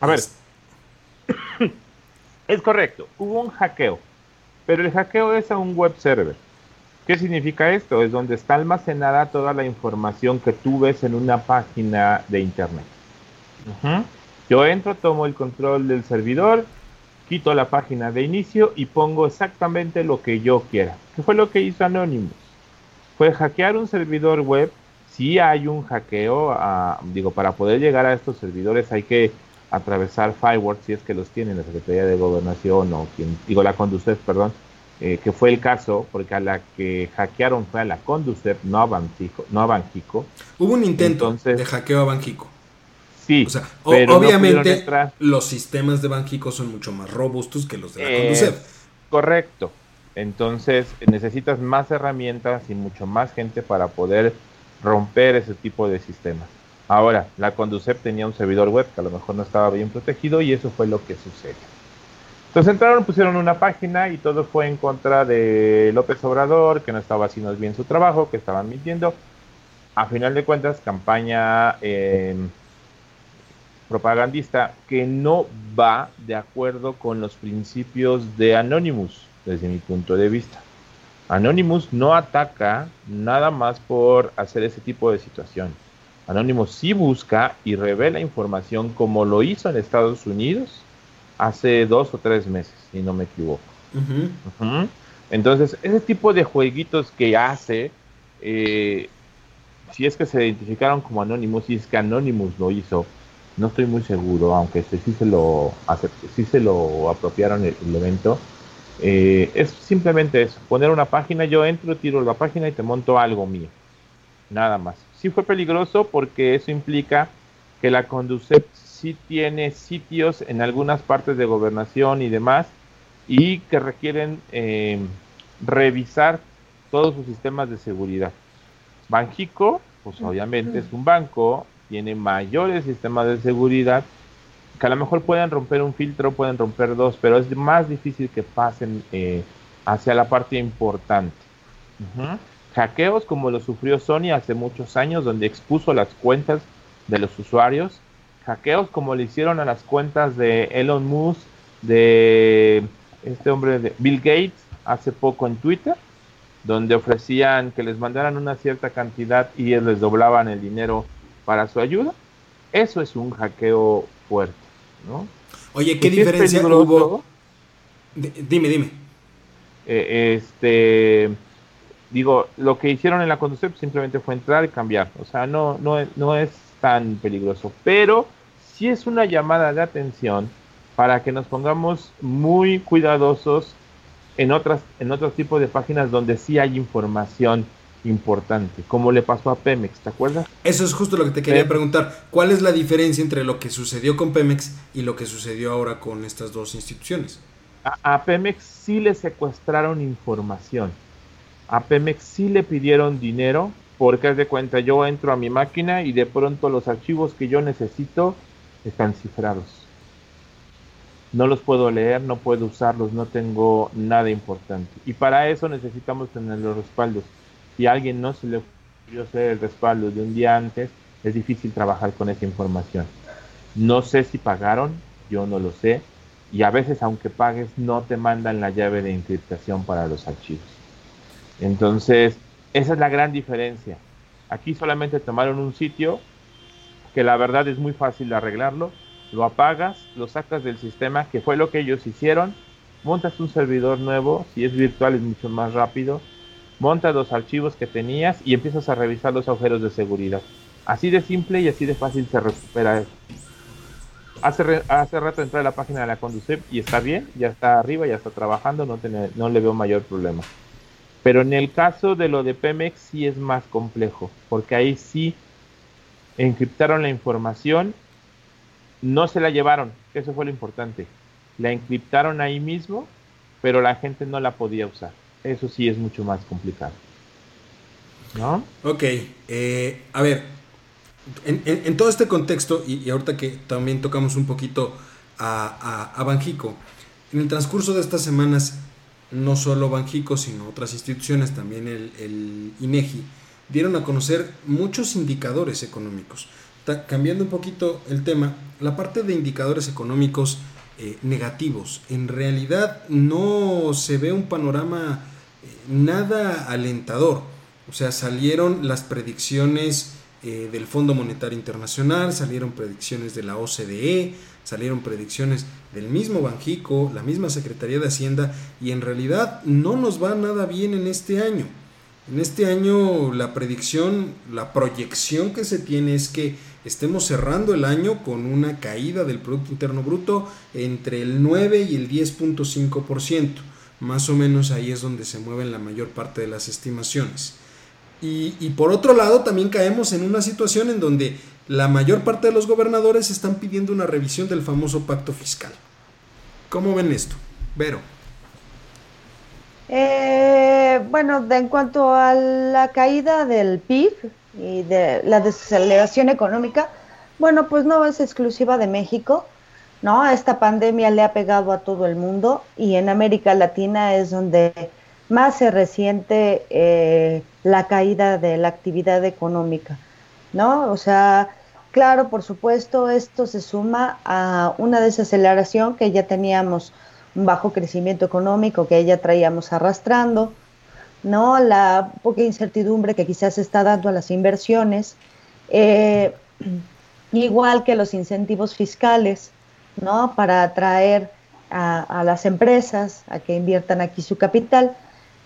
A ver, es correcto, hubo un hackeo, pero el hackeo es a un web server. ¿Qué significa esto? Es donde está almacenada toda la información que tú ves en una página de internet. Yo entro, tomo el control del servidor, quito la página de inicio y pongo exactamente lo que yo quiera. ¿Qué fue lo que hizo Anonymous? Fue hackear un servidor web. Si hay un hackeo, digo, para poder llegar a estos servidores hay que atravesar firewall, si es que los tiene la Secretaría de Gobernación o quien, digo, la Conducef, perdón, eh, que fue el caso, porque a la que hackearon fue a la Conducef, no a Banjico. No a Banjico. Hubo un intento de hackeo a Banjico. Sí, o sea, obviamente los sistemas de Banjico son mucho más robustos que los de la Conducef. Correcto. Entonces necesitas más herramientas y mucho más gente para poder romper ese tipo de sistemas. Ahora, la Conducef tenía un servidor web que a lo mejor no estaba bien protegido y eso fue lo que sucedió. Entonces entraron, pusieron una página y todo fue en contra de López Obrador, que no estaba haciendo bien su trabajo, que estaban mintiendo. A final de cuentas, campaña em, propagandista que no va de acuerdo con los principios de Anonymous, desde mi punto de vista. Anonymous no ataca nada más por hacer ese tipo de situación. Anonymous sí busca y revela información como lo hizo en Estados Unidos hace dos o tres meses, si no me equivoco. Entonces, ese tipo de jueguitos que hace, eh, si es que se identificaron como Anonymous, si es que Anonymous lo hizo, no estoy muy seguro, aunque este sí se lo sí se lo apropiaron el, evento. Eh, es simplemente eso, poner una página, yo entro, tiro la página y te monto algo mío. Nada más. Sí fue peligroso porque eso implica que la Conducep sí tiene sitios en algunas partes de gobernación y demás y que requieren eh, revisar todos sus sistemas de seguridad. Banjico, pues obviamente es un banco, tiene mayores sistemas de seguridad que a lo mejor pueden romper un filtro, pueden romper dos, pero es más difícil que pasen eh, hacia la parte importante. Hackeos como lo sufrió Sony hace muchos años, donde expuso las cuentas de los usuarios hackeos como le hicieron a las cuentas de Elon Musk, de este hombre de Bill Gates hace poco en Twitter, donde ofrecían que les mandaran una cierta cantidad y les doblaban el dinero para su ayuda. Eso es un hackeo fuerte, ¿no? Oye, ¿qué diferencia hubo? dime, dime. Eh, este, digo, lo que hicieron en la conducción simplemente fue entrar y cambiar. O sea, no, no, no es tan peligroso, pero sí es una llamada de atención para que nos pongamos muy cuidadosos en otras en otros tipos de páginas donde sí hay información importante, como le pasó a Pemex, ¿te acuerdas? Eso es justo lo que te quería preguntar. ¿Cuál es la diferencia entre lo que sucedió con Pemex y lo que sucedió ahora con estas dos instituciones? A, a Pemex sí le secuestraron información. A Pemex sí le pidieron dinero porque haz de cuenta, yo entro a mi máquina y de pronto los archivos que yo necesito están cifrados. No los puedo leer, no puedo usarlos, no tengo nada importante. Y para eso necesitamos tener los respaldos. Si a alguien no se le ocurrió hacer el respaldo de un día antes, es difícil trabajar con esa información. No sé si pagaron, yo no lo sé. Y a veces, aunque pagues, no te mandan la llave de encriptación para los archivos. Entonces, esa es la gran diferencia. Aquí solamente tomaron un sitio que la verdad es muy fácil de arreglarlo. Lo apagas, lo sacas del sistema, que fue lo que ellos hicieron. Montas un servidor nuevo, si es virtual es mucho más rápido. Montas los archivos que tenías y empiezas a revisar los agujeros de seguridad. Así de simple y así de fácil se recupera eso. Hace, hace rato entré a la página de la Conducep y está bien, ya está arriba, ya está trabajando, no, no le veo mayor problema. Pero en el caso de lo de Pemex sí es más complejo, porque ahí sí encriptaron la información, no se la llevaron, eso fue lo importante. La encriptaron ahí mismo, pero la gente no la podía usar. Eso sí es mucho más complicado. ¿No? Ok, eh, a ver, en, todo este contexto, y, ahorita que también tocamos un poquito a, a, Banjico, en el transcurso de estas semanas no solo Banjico, sino otras instituciones, también el, INEGI, dieron a conocer muchos indicadores económicos. cambiando un poquito el tema, la parte de indicadores económicos eh, negativos, en realidad no se ve un panorama nada alentador. O sea, salieron las predicciones eh, del Fondo Monetario Internacional, salieron predicciones de la OCDE, salieron predicciones del mismo Banjico, la misma Secretaría de Hacienda, y en realidad no nos va nada bien en este año. En este año la predicción, la proyección que se tiene es que estemos cerrando el año con una caída del Producto Interno Bruto entre el 9 y el 10.5%. Más o menos ahí es donde se mueven la mayor parte de las estimaciones. Y, por otro lado también caemos en una situación en donde la mayor parte de los gobernadores están pidiendo una revisión del famoso pacto fiscal. ¿Cómo ven esto? Vero. Eh, bueno, en cuanto a la caída del PIB y de la desaceleración económica, bueno, pues no es exclusiva de México, ¿no? Esta pandemia le ha pegado a todo el mundo y en América Latina es donde más se resiente eh, la caída de la actividad económica, ¿no? O sea, claro, por supuesto, esto se suma a una desaceleración que ya teníamos un bajo crecimiento económico que ya traíamos arrastrando, ¿no? La poca incertidumbre que quizás está dando a las inversiones, eh, igual que los incentivos fiscales, ¿no? Para atraer a, las empresas a que inviertan aquí su capital.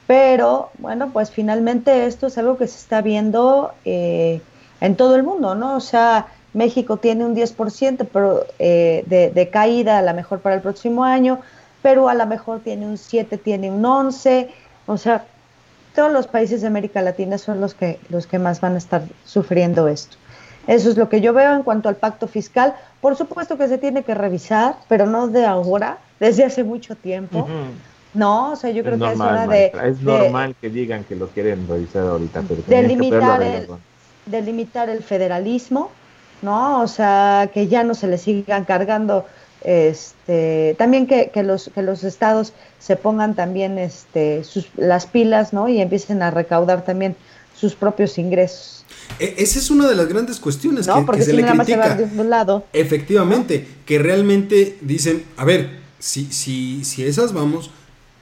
Pero, bueno, pues finalmente esto es algo que se está viendo eh, en todo el mundo, ¿no? O sea, México tiene un 10% pero, eh, de, caída a lo mejor para el próximo año, Perú a lo mejor tiene un 7, tiene un 11, o sea, todos los países de América Latina son los que, los que más van a estar sufriendo esto. Eso es lo que yo veo en cuanto al pacto fiscal. Por supuesto que se tiene que revisar, pero no de ahora, desde hace mucho tiempo. No, o sea, yo creo que es hora de... Es normal que digan que lo quieren revisar ahorita, pero... Delimitar el, delimitar el federalismo, ¿no? O sea, que ya no se le sigan cargando este, también que, los, que los estados se pongan también este, sus, las pilas ¿no? y empiecen a recaudar también sus propios ingresos. E, esa es una de las grandes cuestiones que, porque se le critica. de un lado. Efectivamente, que realmente dicen, a ver, si, si, si esas vamos,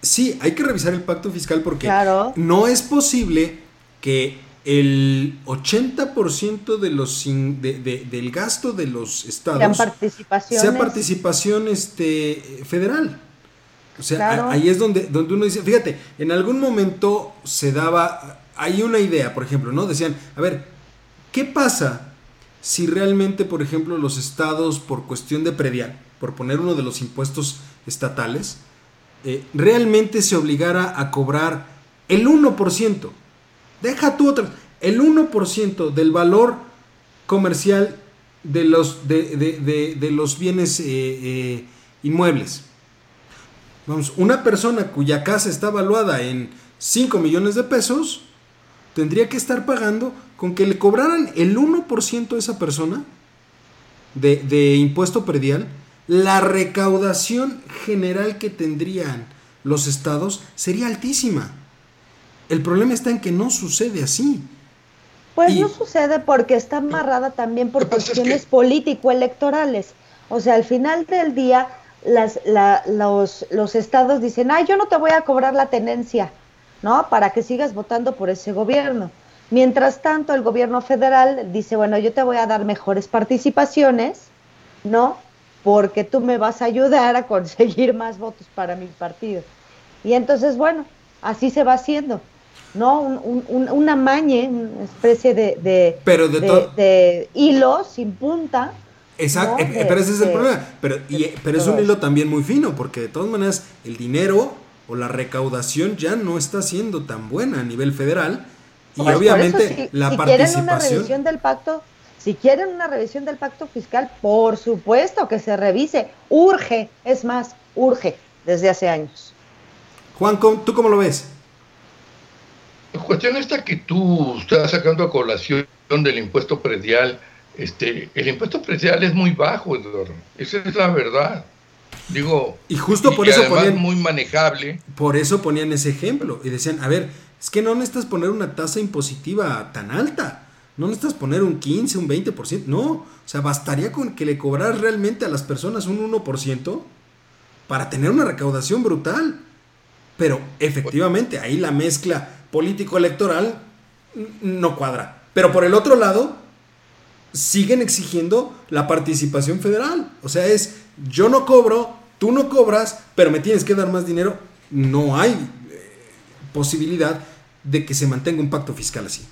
sí, hay que revisar el pacto fiscal porque no es posible que el 80% de los del gasto de los estados sea participación este, federal. O sea, ahí es donde, donde uno dice, fíjate, en algún momento se daba, hay una idea, por ejemplo, ¿no? Decían, a ver, ¿qué pasa si realmente, por ejemplo, los estados, por cuestión de predial, por poner uno de los impuestos estatales, eh, realmente se obligara a cobrar el 1%? Deja tú otro. El 1% del valor comercial de los, de, los bienes eh, eh, inmuebles. Vamos, una persona cuya casa está valuada en 5 millones de pesos tendría que estar pagando con que le cobraran el 1% a esa persona de, de impuesto predial, la recaudación general que tendrían los estados sería altísima. El problema está en que no sucede así. Pues no sucede porque está amarrada también por cuestiones político-electorales. O sea, al final del día, las, los, los estados dicen, ay, yo no te voy a cobrar la tenencia, ¿no? Para que sigas votando por ese gobierno. Mientras tanto, el gobierno federal dice, bueno, yo te voy a dar mejores participaciones, ¿no? Porque tú me vas a ayudar a conseguir más votos para mi partido. Y entonces, bueno, así se va haciendo. ¿no? Un, un, una mañe, una especie de, de, pero de, hilo sin punta. Exacto, eh, pero ese es el problema. Pero, y, pero es un hilo también muy fino, porque de todas maneras el dinero o la recaudación ya no está siendo tan buena a nivel federal. Y pues obviamente la si participación. Quieren una revisión del pacto, si quieren una revisión del pacto fiscal, por supuesto que se revise. Urge, es más, urge desde hace años. Juan, ¿tú cómo lo ves? La cuestión esta que tú estás sacando a colación del impuesto predial, este, el impuesto predial es muy bajo, Eduardo. Esa es la verdad. Digo, y justo por eso ponían muy manejable. Por eso ponían ese ejemplo y decían, a ver, es que no necesitas poner una tasa impositiva tan alta. No necesitas poner un 15, un 20%, no. O sea, bastaría con que le cobraras realmente a las personas un 1% para tener una recaudación brutal. Pero efectivamente, ahí la mezcla político electoral no cuadra. Pero por el otro lado, siguen exigiendo la participación federal. O sea, es yo no cobro, tú no cobras, pero me tienes que dar más dinero. No hay eh, posibilidad de que se mantenga un pacto fiscal así.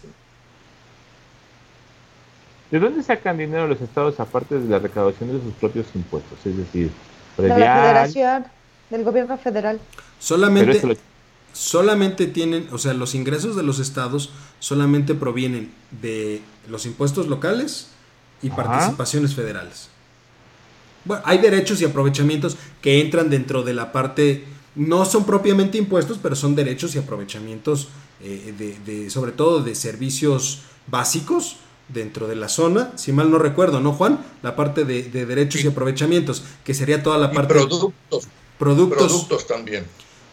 ¿De dónde sacan dinero los estados aparte de la recaudación de sus propios impuestos? Es decir, de la federación, del gobierno federal. Solamente, solamente tienen, o sea, los ingresos de los estados solamente provienen de los impuestos locales y participaciones federales. Bueno, hay derechos y aprovechamientos que entran dentro de la parte, no son propiamente impuestos, pero son derechos y aprovechamientos eh, de, sobre todo de servicios básicos dentro de la zona, si mal no recuerdo, ¿no, Juan? La parte de, derechos y aprovechamientos, que sería toda la parte... productos. Productos. Productos también.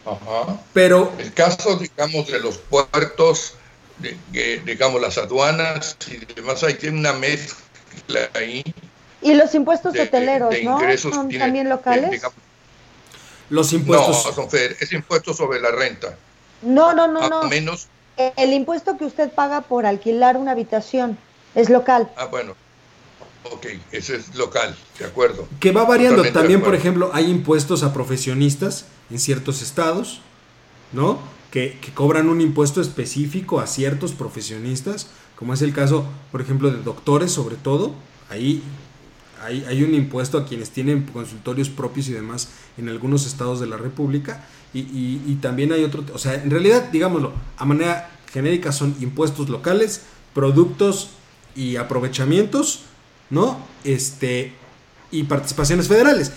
Ajá. Pero... El caso, digamos, de los puertos, de, digamos, las aduanas y demás, hay tiene una mezcla ahí. Y los impuestos hoteleros, ¿no? ¿Son también locales? los impuestos... No, son, es impuesto sobre la renta. No, no, no, no. menos. El impuesto que usted paga por alquilar una habitación es local. Ah, bueno. Ok, ese es local, de acuerdo. Que va variando. También, por ejemplo, hay impuestos a profesionistas en ciertos estados, ¿no? Que, que, cobran un impuesto específico a ciertos profesionistas, como es el caso, por ejemplo, de doctores, sobre todo. Ahí hay, hay un impuesto a quienes tienen consultorios propios y demás en algunos estados de la República y, también hay otro, o sea, en realidad, digámoslo, a manera genérica son impuestos locales, productos y aprovechamientos, ¿no? Este, y participaciones federales.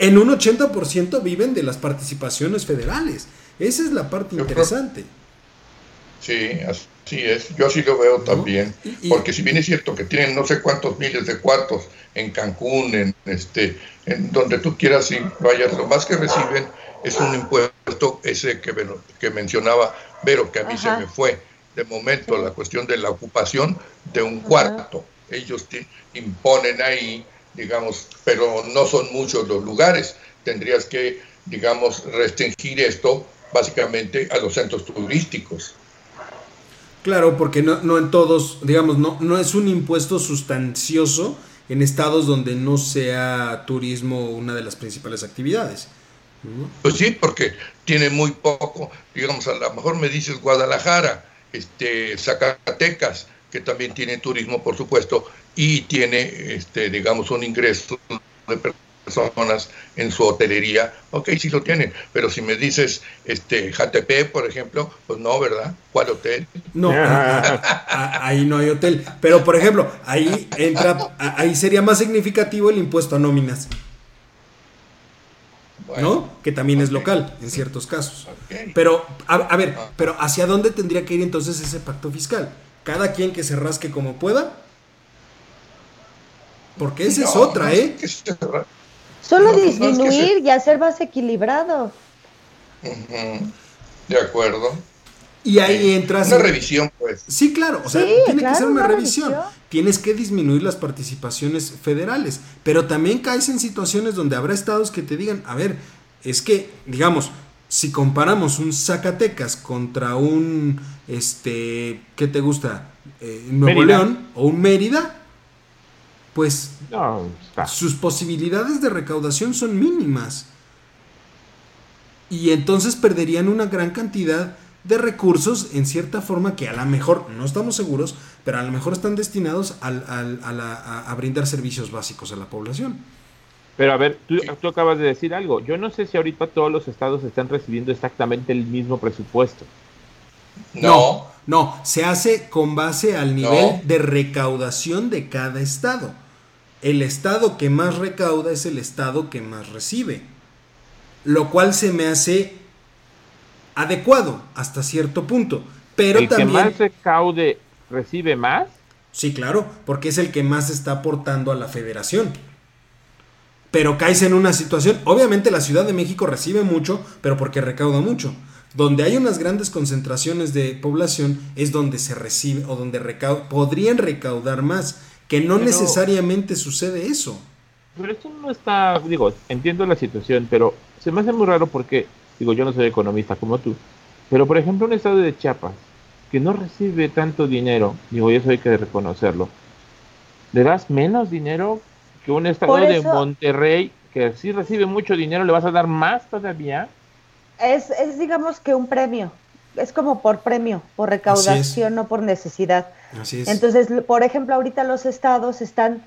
En un 80% viven de las participaciones federales. Esa es la parte interesante. Sí, así es. Yo así lo veo también. porque si bien es cierto que tienen no sé cuántos miles de cuartos en Cancún, en este, en donde tú quieras y vayas, lo más que reciben es un impuesto ese que, que mencionaba Vero, que a mí se me fue de momento la cuestión de la ocupación de un cuarto. Ellos te imponen ahí, digamos, pero no son muchos los lugares. Tendrías que, digamos, restringir esto básicamente a los centros turísticos. Claro, porque no, no en todos, digamos, no, no es un impuesto sustancioso en estados donde no sea turismo una de las principales actividades. Pues sí, porque tiene muy poco, digamos, a lo mejor me dices Guadalajara, este, Zacatecas, que también tiene turismo, por supuesto, y tiene, este, digamos, un ingreso de personas en su hotelería, ok, sí lo tienen, pero si me dices este JTP, por ejemplo, pues no, ¿verdad? ¿Cuál hotel? No, ahí no hay hotel, pero por ejemplo, ahí entra, ahí sería más significativo el impuesto a nóminas. ¿no? Que también es local en ciertos casos. Pero, a, ver, ah. pero ¿hacia dónde tendría que ir entonces ese pacto fiscal? Cada quien que se rasque como pueda. Porque esa es otra, ¿eh? Solo disminuir y hacer más equilibrado. De acuerdo. Y ahí entras. Una revisión, pues. Sí, claro. O sea, tiene que ser una, revisión. Tienes que disminuir las participaciones federales. Pero también caes en situaciones donde habrá estados que te digan, a ver, es que, digamos, si comparamos un Zacatecas contra un, este, ¿qué te gusta? Eh, Nuevo León o un Mérida, pues sus posibilidades de recaudación son mínimas. Y entonces perderían una gran cantidad de recursos en cierta forma que a lo mejor, no estamos seguros, pero a lo mejor están destinados a, brindar servicios básicos a la población. Pero a ver, tú, tú, acabas de decir algo. Yo no sé si ahorita todos los estados están recibiendo exactamente el mismo presupuesto. No, no, se hace con base al nivel de recaudación de cada estado. El estado que más recauda es el estado que más recibe. Lo cual se me hace adecuado hasta cierto punto. Pero ¿El también. que más recaude recibe más? Sí, claro, porque es el que más está aportando a la federación. Pero caes en una situación. Obviamente la Ciudad de México recibe mucho, pero porque recauda mucho. Donde hay unas grandes concentraciones de población es donde se recibe o donde podrían recaudar más. Que no necesariamente sucede eso. Pero esto no está. Digo, entiendo la situación, pero se me hace muy raro porque Digo, yo no soy economista como tú. Pero, por ejemplo, un estado de Chiapas, que no recibe tanto dinero, digo, y eso hay que reconocerlo, le das menos dinero que un estado de Monterrey que sí recibe mucho dinero, le vas a dar más todavía. Es, es digamos que un premio, es como por premio, por recaudación, no por necesidad. Así es. Entonces, por ejemplo, ahorita los estados están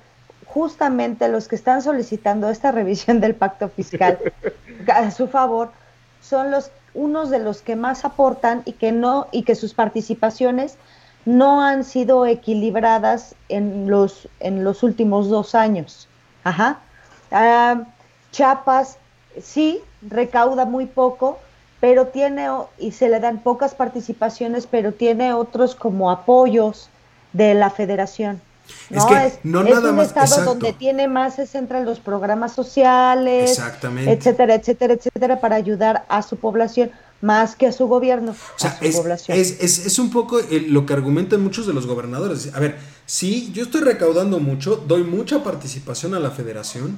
justamente los que están solicitando esta revisión del pacto fiscal a su favor son los unos de los que más aportan y que no y que sus participaciones no han sido equilibradas en los en los últimos dos años. Ajá. Ah, Chiapas sí recauda muy poco, pero tiene y se le dan pocas participaciones, pero tiene otros como apoyos de la Federación. Es que no es nada un más, estado donde tiene más se centra en los programas sociales, etcétera, etcétera, etcétera, para ayudar a su población más que a su gobierno, o sea, es, Es, es, un poco lo que argumentan muchos de los gobernadores. A ver, si yo estoy recaudando mucho, doy mucha participación a la federación,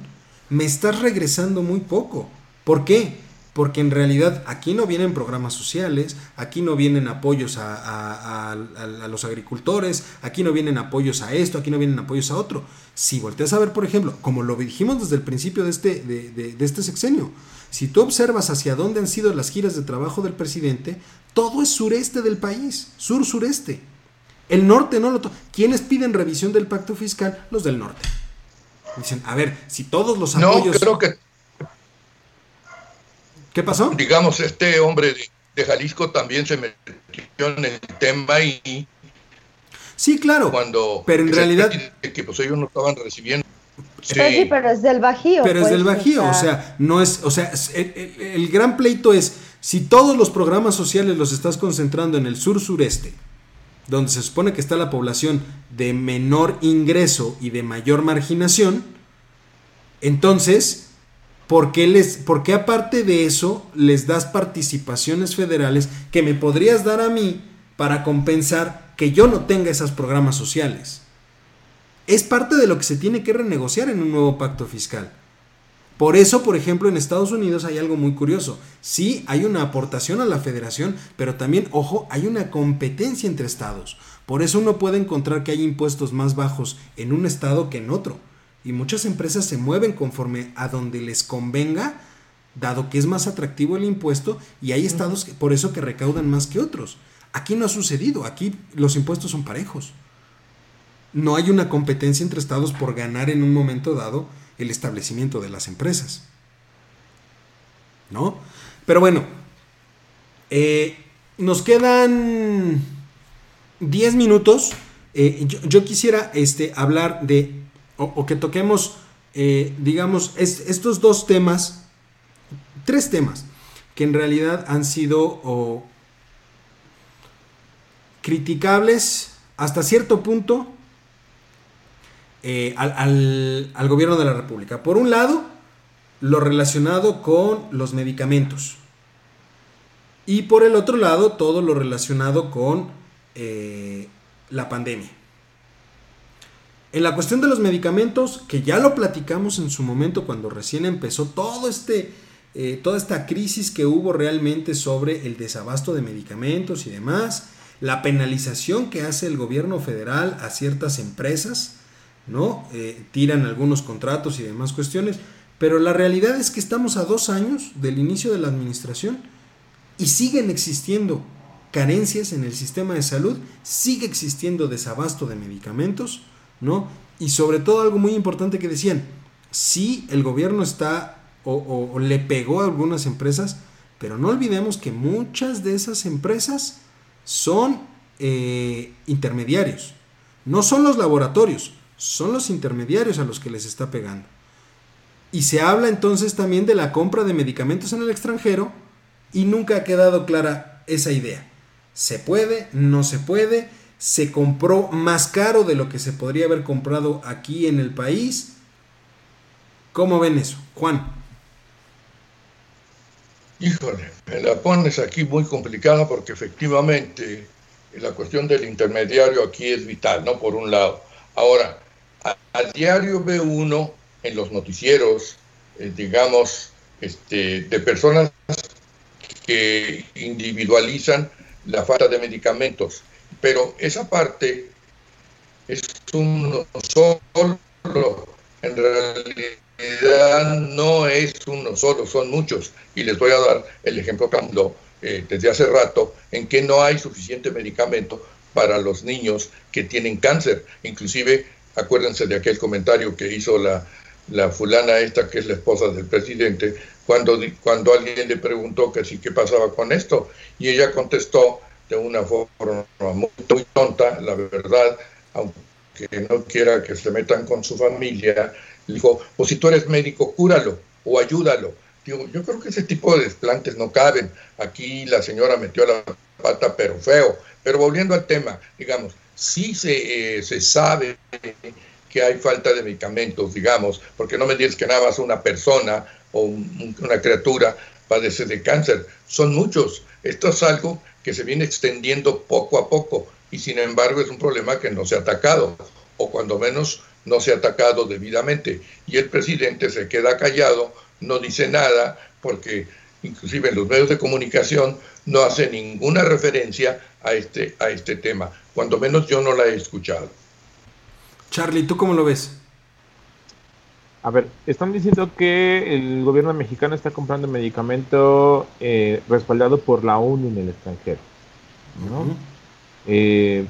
me estás regresando muy poco. ¿Por qué? Porque en realidad aquí no vienen programas sociales, aquí no vienen apoyos a, los agricultores, aquí no vienen apoyos a esto, aquí no vienen apoyos a otro. Si volteas a ver, por ejemplo, como lo dijimos desde el principio de este, de, este sexenio, si tú observas hacia dónde han sido las giras de trabajo del presidente, todo es sureste del país, sur-sureste. El norte no lo... ¿Quiénes piden revisión del pacto fiscal? Los del norte. Dicen, a ver, si todos los apoyos... No, creo que ¿Qué pasó? Digamos, este hombre de, Jalisco también se metió en el tema y... Sí, claro. Cuando pero en realidad... Que pues ellos no estaban recibiendo. Sí. Pero, es del Bajío. Pero es pues, del Bajío, o sea, no es, o sea, el, gran pleito es, si todos los programas sociales los estás concentrando en el sur-sureste, donde se supone que está la población de menor ingreso y de mayor marginación, entonces ¿por qué, les, ¿por qué aparte de eso les das participaciones federales que me podrías dar a mí para compensar que yo no tenga esos programas sociales? Es parte de lo que se tiene que renegociar en un nuevo pacto fiscal. Por eso, por ejemplo, en Estados Unidos hay algo muy curioso. Sí, hay una aportación a la federación, pero también, ojo, hay una competencia entre estados. Por eso uno puede encontrar que hay impuestos más bajos en un estado que en otro. Y muchas empresas se mueven conforme a donde les convenga, dado que es más atractivo el impuesto y hay estados que, por eso que recaudan más que otros. Aquí no ha sucedido, aquí los impuestos son parejos. No hay una competencia entre estados por ganar en un momento dado el establecimiento de las empresas. ¿No? Pero bueno, eh, nos quedan 10 minutos. Eh, yo, yo, quisiera este, hablar de o, que toquemos, eh, digamos, estos dos temas, tres temas, que en realidad han sido criticables hasta cierto punto eh, al, gobierno de la República. Por un lado, lo relacionado con los medicamentos. Y por el otro lado, todo lo relacionado con eh, la pandemia. En la cuestión de los medicamentos, que ya lo platicamos en su momento cuando recién empezó todo este, eh, toda esta crisis que hubo realmente sobre el desabasto de medicamentos y demás, la penalización que hace el gobierno federal a ciertas empresas, ¿no? Eh, tiran algunos contratos y demás cuestiones, pero la realidad es que estamos a dos años del inicio de la administración y siguen existiendo carencias en el sistema de salud, sigue existiendo desabasto de medicamentos, Y sobre todo algo muy importante que decían, sí el gobierno está o, le pegó a algunas empresas, pero no olvidemos que muchas de esas empresas son eh, intermediarios. No son los laboratorios, son los intermediarios a los que les está pegando. Y se habla entonces también de la compra de medicamentos en el extranjero y nunca ha quedado clara esa idea. ¿Se puede? ¿No se puede? Se compró más caro de lo que se podría haber comprado aquí en el país. ¿Cómo ven eso, Juan? Híjole, me la pones aquí muy complicada porque efectivamente la cuestión del intermediario aquí es vital, ¿no? Por un lado. Ahora, a, diario ve uno en los noticieros, eh, digamos, este, de personas que individualizan la falta de medicamentos pero esa parte es uno solo. En realidad no es uno solo, son muchos. Y les voy a dar el ejemplo que eh, desde hace rato, en que no hay suficiente medicamento para los niños que tienen cáncer. Inclusive, acuérdense de aquel comentario que hizo la, la fulana esta, que es la esposa del presidente, cuando, cuando alguien le preguntó que sí, qué pasaba con esto. Y ella contestó de una forma muy, tonta, la verdad, aunque no quiera que se metan con su familia, dijo, pues si tú eres médico, cúralo o ayúdalo. Yo creo que ese tipo de desplantes no caben. Aquí la señora metió la pata, pero feo. Pero volviendo al tema, digamos, sí se, eh, se sabe que hay falta de medicamentos, digamos, porque no me dices que nada más una persona o una criatura padece de cáncer. Son muchos. Esto es algo que se viene extendiendo poco a poco y sin embargo es un problema que no se ha atacado o cuando menos no se ha atacado debidamente. Y el presidente se queda callado, no dice nada, porque inclusive en los medios de comunicación no hace ninguna referencia a este, a este tema. Cuando menos yo no la he escuchado. Charlie, ¿tú cómo lo ves? A ver, están diciendo que el gobierno mexicano está comprando medicamento eh, respaldado por la ONU en el extranjero. ¿no? Eh,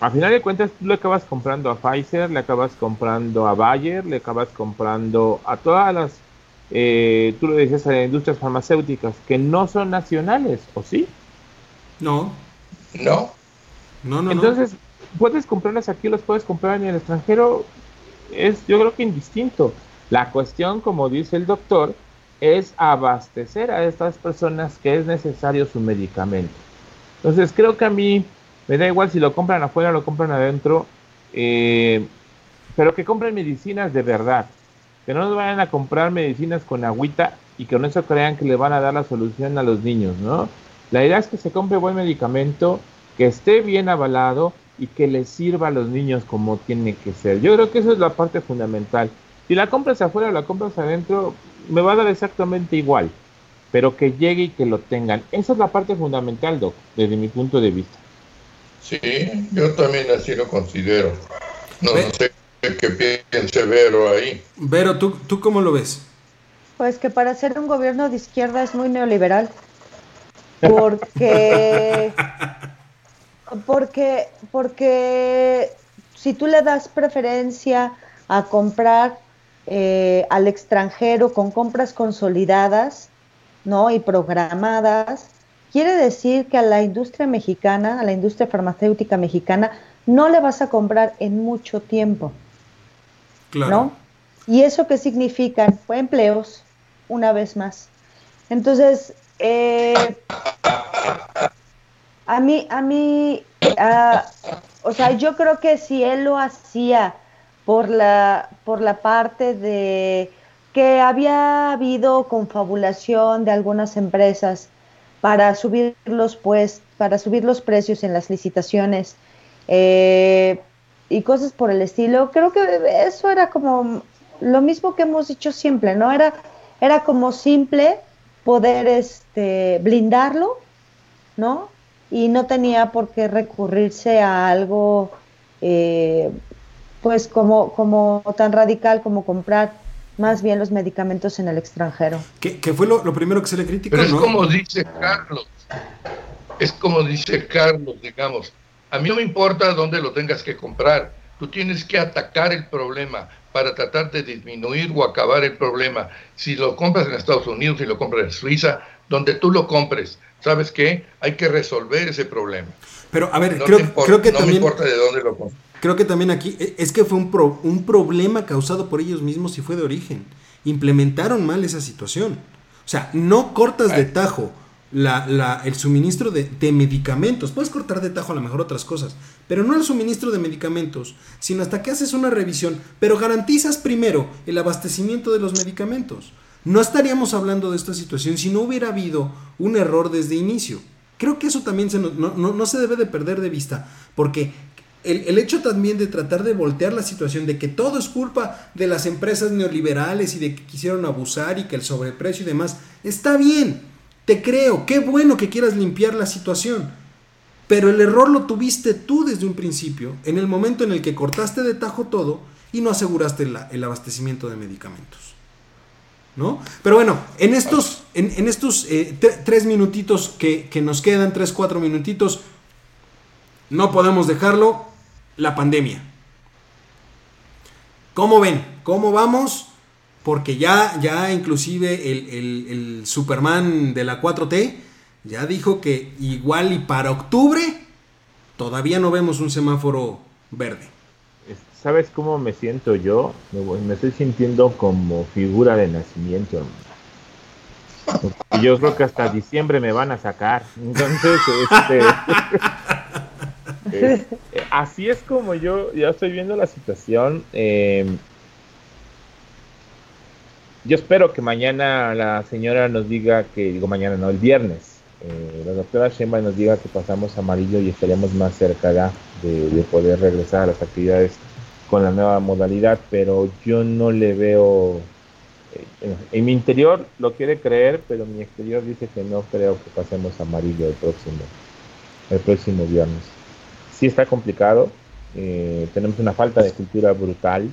a final de cuentas, tú le acabas comprando a Pfizer, le acabas comprando a Bayer, le acabas comprando a todas las, eh, tú lo decías, a las industrias farmacéuticas que no son nacionales, ¿o sí? No. No. No, no, Entonces, puedes comprarlas aquí, los puedes comprar en el extranjero, es yo creo que indistinto. La cuestión, como dice el doctor, es abastecer a estas personas que es necesario su medicamento. Entonces, creo que a mí me da igual si lo compran afuera o lo compran adentro, eh, pero que compren medicinas de verdad. Que no nos vayan a comprar medicinas con agüita y que con eso crean que le van a dar la solución a los niños, ¿no? La idea es que se compre buen medicamento, que esté bien avalado y que le sirva a los niños como tiene que ser. Yo creo que esa es la parte fundamental. Si la compras afuera o la compras adentro, me va a dar exactamente igual, pero que llegue y que lo tengan. Esa es la parte fundamental, Doc, desde mi punto de vista. Sí, yo también así lo considero. No, sé qué piense Vero ahí. Vero, ¿tú, ¿tú cómo lo ves? Pues que para ser un gobierno de izquierda es muy neoliberal. Porque, porque, porque si tú le das preferencia a comprar eh, al extranjero con compras consolidadas, ¿no? Y programadas, quiere decir que a la industria mexicana, a la industria farmacéutica mexicana, no le vas a comprar en mucho tiempo. Claro. ¿No? ¿Y eso qué significa? Pues empleos, una vez más. Entonces, eh, a mí, a mí, ah, o sea, yo creo que si él lo hacía por la, por la parte de que había habido confabulación de algunas empresas para subir los pues, para subir los precios en las licitaciones eh, y cosas por el estilo. Creo que eso era como lo mismo que hemos dicho siempre, ¿no? Era, era como simple poder este, blindarlo, ¿no? Y no tenía por qué recurrirse a algo, eh, pues como, como tan radical como comprar más bien los medicamentos en el extranjero. Que, fue lo, primero que se le criticó. Pero es como dice Carlos, es como dice Carlos, digamos, a mí no me importa dónde lo tengas que comprar, tú tienes que atacar el problema para tratar de disminuir o acabar el problema. Si lo compras en Estados Unidos, si lo compras en Suiza, donde tú lo compres, ¿sabes qué? Hay que resolver ese problema. Pero a ver, creo, creo, que no también... me importa de dónde lo creo que también aquí e, es que fue un, un problema causado por ellos mismos y fue de origen. Implementaron mal esa situación. O sea, no cortas de tajo la, el suministro de, de, medicamentos. Puedes cortar de tajo a lo mejor otras cosas, pero no el suministro de medicamentos, sino hasta que haces una revisión, pero garantizas primero el abastecimiento de los medicamentos. No estaríamos hablando de esta situación si no hubiera habido un error desde inicio. Creo que eso también se no, no, no se debe de perder de vista, porque el, hecho también de tratar de voltear la situación, de que todo es culpa de las empresas neoliberales y de que quisieron abusar y que el sobreprecio y demás, está bien, te creo, qué bueno que quieras limpiar la situación, Pero el error lo tuviste tú desde un principio, en el momento en el que cortaste de tajo todo y no aseguraste el abastecimiento de medicamentos. ¿No? Pero bueno, en estos, en, estos eh, tres minutitos que, nos quedan, tres, cuatro minutitos, no podemos dejarlo, la pandemia. ¿Cómo ven? ¿Cómo vamos? Porque ya, ya inclusive el, Superman de la 4T ya dijo que igual y para octubre todavía no vemos un semáforo verde. ¿Sabes cómo me siento yo? Me, estoy sintiendo como figura de nacimiento, yo creo que hasta diciembre me van a sacar. Entonces, este... Eh, así es como yo ya estoy viendo la situación. Em, yo espero que mañana la señora nos diga que, digo mañana, no, el viernes, eh, la doctora Shemba nos diga que pasamos amarillo y estaremos más cerca de, poder regresar a las actividades con la nueva modalidad, pero yo no le veo, eh, en mi interior lo quiere creer, pero mi exterior dice que no creo que pasemos amarillo el próximo, el próximo viernes sí está complicado. Eh, tenemos una falta de cultura brutal.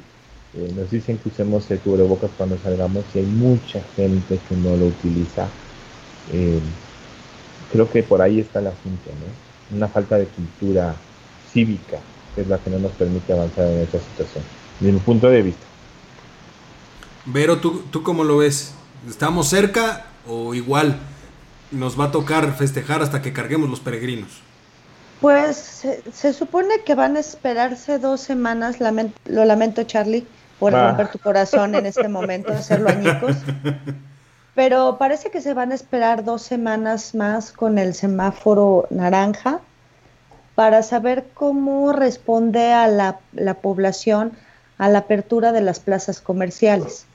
Eh, nos dicen que usemos el cubrebocas cuando salgamos y hay mucha gente que no lo utiliza. Eh, creo que por ahí está el asunto, ¿no? Una falta de cultura cívica que es la que no nos permite avanzar en esta situación, desde mi punto de vista. Vero, ¿tú, ¿tú cómo lo ves? ¿Estamos cerca o igual nos va a tocar festejar hasta que carguemos los peregrinos? Pues se, supone que van a esperarse dos semanas, lo lamento Charlie por ah. romper tu corazón en este momento, hacerlo añicos, pero parece que se van a esperar dos semanas más con el semáforo naranja para saber cómo responde a la, la población a la apertura de las plazas comerciales,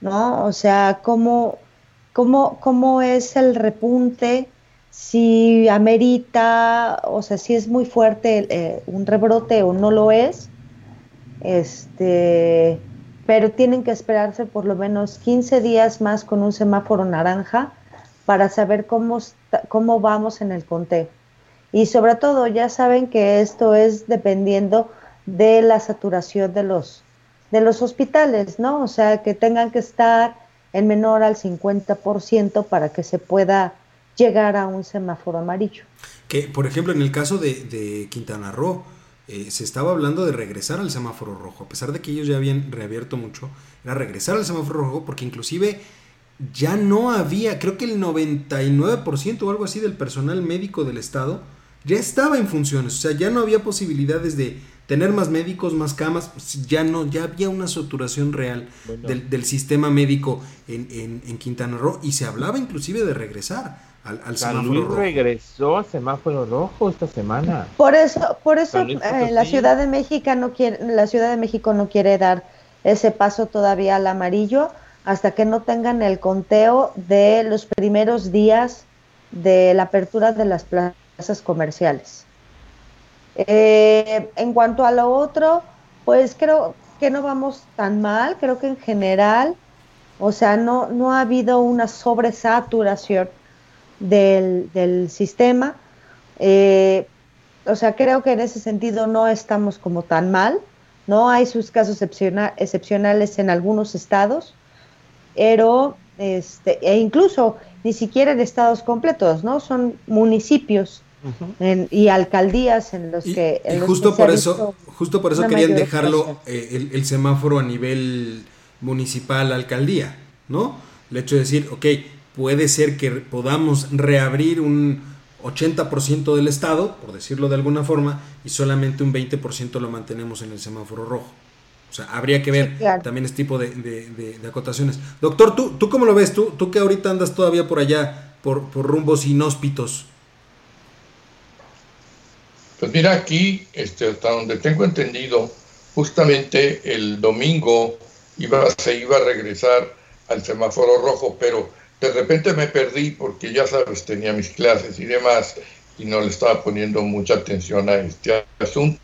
¿no? O sea, cómo, cómo, cómo es el repunte si amerita, o sea, si es muy fuerte eh, un rebrote o no lo es, este, pero tienen que esperarse por lo menos 15 días más con un semáforo naranja para saber cómo, cómo vamos en el conteo. Y sobre todo, ya saben que esto es dependiendo de la saturación de los, de los hospitales, ¿no? O sea, que tengan que estar en menor al 50% para que se pueda llegar a un semáforo amarillo. Que, por ejemplo, en el caso de, Quintana Roo, eh, se estaba hablando de regresar al semáforo rojo, a pesar de que ellos ya habían reabierto mucho, era regresar al semáforo rojo porque inclusive ya no había, creo que el 99% o algo así del personal médico del estado ya estaba en funciones, o sea, ya no había posibilidades de tener más médicos, más camas, pues, ya no, ya había una saturación real del, sistema médico en, en Quintana Roo y se hablaba inclusive de regresar al, semáforo rojo. regresó a semáforo rojo esta semana. Por eso, por eso eh, la Ciudad de México no quiere, la Ciudad de México no quiere dar ese paso todavía al amarillo hasta que no tengan el conteo de los primeros días de la apertura de las plazas comerciales. Eh, en cuanto a lo otro, pues creo que no vamos tan mal, creo que en general, o sea, no, no ha habido una sobresaturación del, sistema. Eh, o sea, creo que en ese sentido no estamos como tan mal. No hay sus casos excepcionales en algunos estados, pero este, e incluso ni siquiera en estados completos, ¿no? Son municipios y alcaldías en los que... y justo, por eso, justo por eso querían dejarlo eh, el, el, semáforo a nivel municipal, alcaldía, ¿no? El hecho de decir, ok, puede ser que podamos reabrir un 80% del estado, por decirlo de alguna forma, y solamente un 20% lo mantenemos en el semáforo rojo. O sea, habría que ver también este tipo de, acotaciones. Doctor, ¿tú, ¿tú cómo lo ves? ¿Tú, tú que ahorita andas todavía por allá, por, por rumbos inhóspitos? Pues mira, aquí, este, hasta donde tengo entendido, justamente el domingo iba, se iba a regresar al semáforo rojo, pero de repente me perdí porque ya sabes, tenía mis clases y demás y no le estaba poniendo mucha atención a este asunto.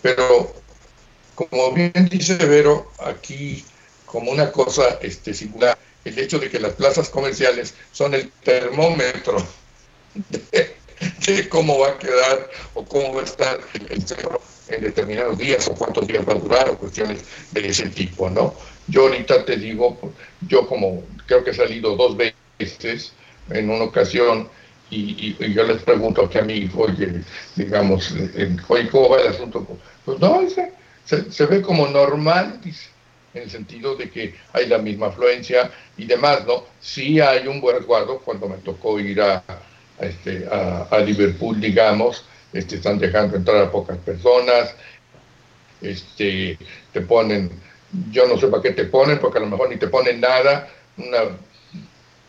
Pero como bien dice Vero, aquí como una cosa este, singular, el hecho de que las plazas comerciales son el termómetro de, sé cómo va a quedar o cómo va a estar el cerro en determinados días o cuántos días va a durar o cuestiones de ese tipo, ¿no? Yo ahorita te digo, yo como creo que he salido dos veces en una ocasión y, yo les pregunto aquí a mi hijo, oye, digamos, oye, ¿cómo va el asunto? Pues no, se, se ve como normal, dice en el sentido de que hay la misma afluencia y demás, ¿no? Sí hay un buen resguardo cuando me tocó ir a, este, a, Liverpool, digamos, este, están dejando entrar a pocas personas, este, te ponen, yo no sé para qué te ponen, porque a lo mejor ni te ponen nada, una,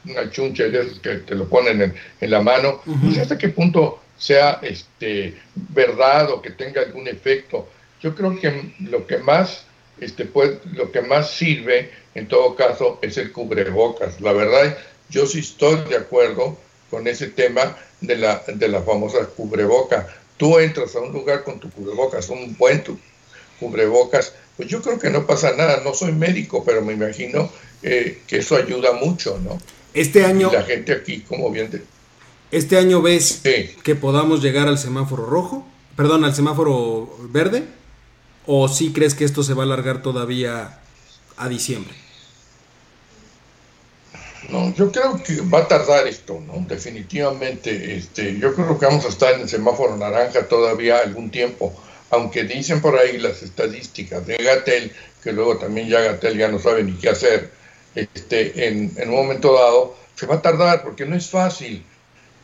una chuncha de esos que te lo ponen en, la mano, no sé hasta qué punto sea este, verdad o que tenga algún efecto. Yo creo que lo que más este, pues, lo que más sirve en todo caso es el cubrebocas. La verdad, yo sí estoy de acuerdo con ese tema de la, de la famosa cubreboca. Tú entras a un lugar con tu cubrebocas, un buen tu cubrebocas, pues yo creo que no pasa nada. No soy médico, pero me imagino eh, que eso ayuda mucho, ¿no? Este año... la gente aquí, como bien... ¿Este año ves que podamos llegar al semáforo rojo? Perdón, al semáforo verde. ¿O sí crees que esto se va a alargar todavía a diciembre? No, yo creo que va a tardar esto, ¿no? Definitivamente, este, yo creo que vamos a estar en el semáforo naranja todavía algún tiempo, aunque dicen por ahí las estadísticas de Gatel, que luego también ya Gatel ya no sabe ni qué hacer, este, en, en un momento dado, se va a tardar porque no es fácil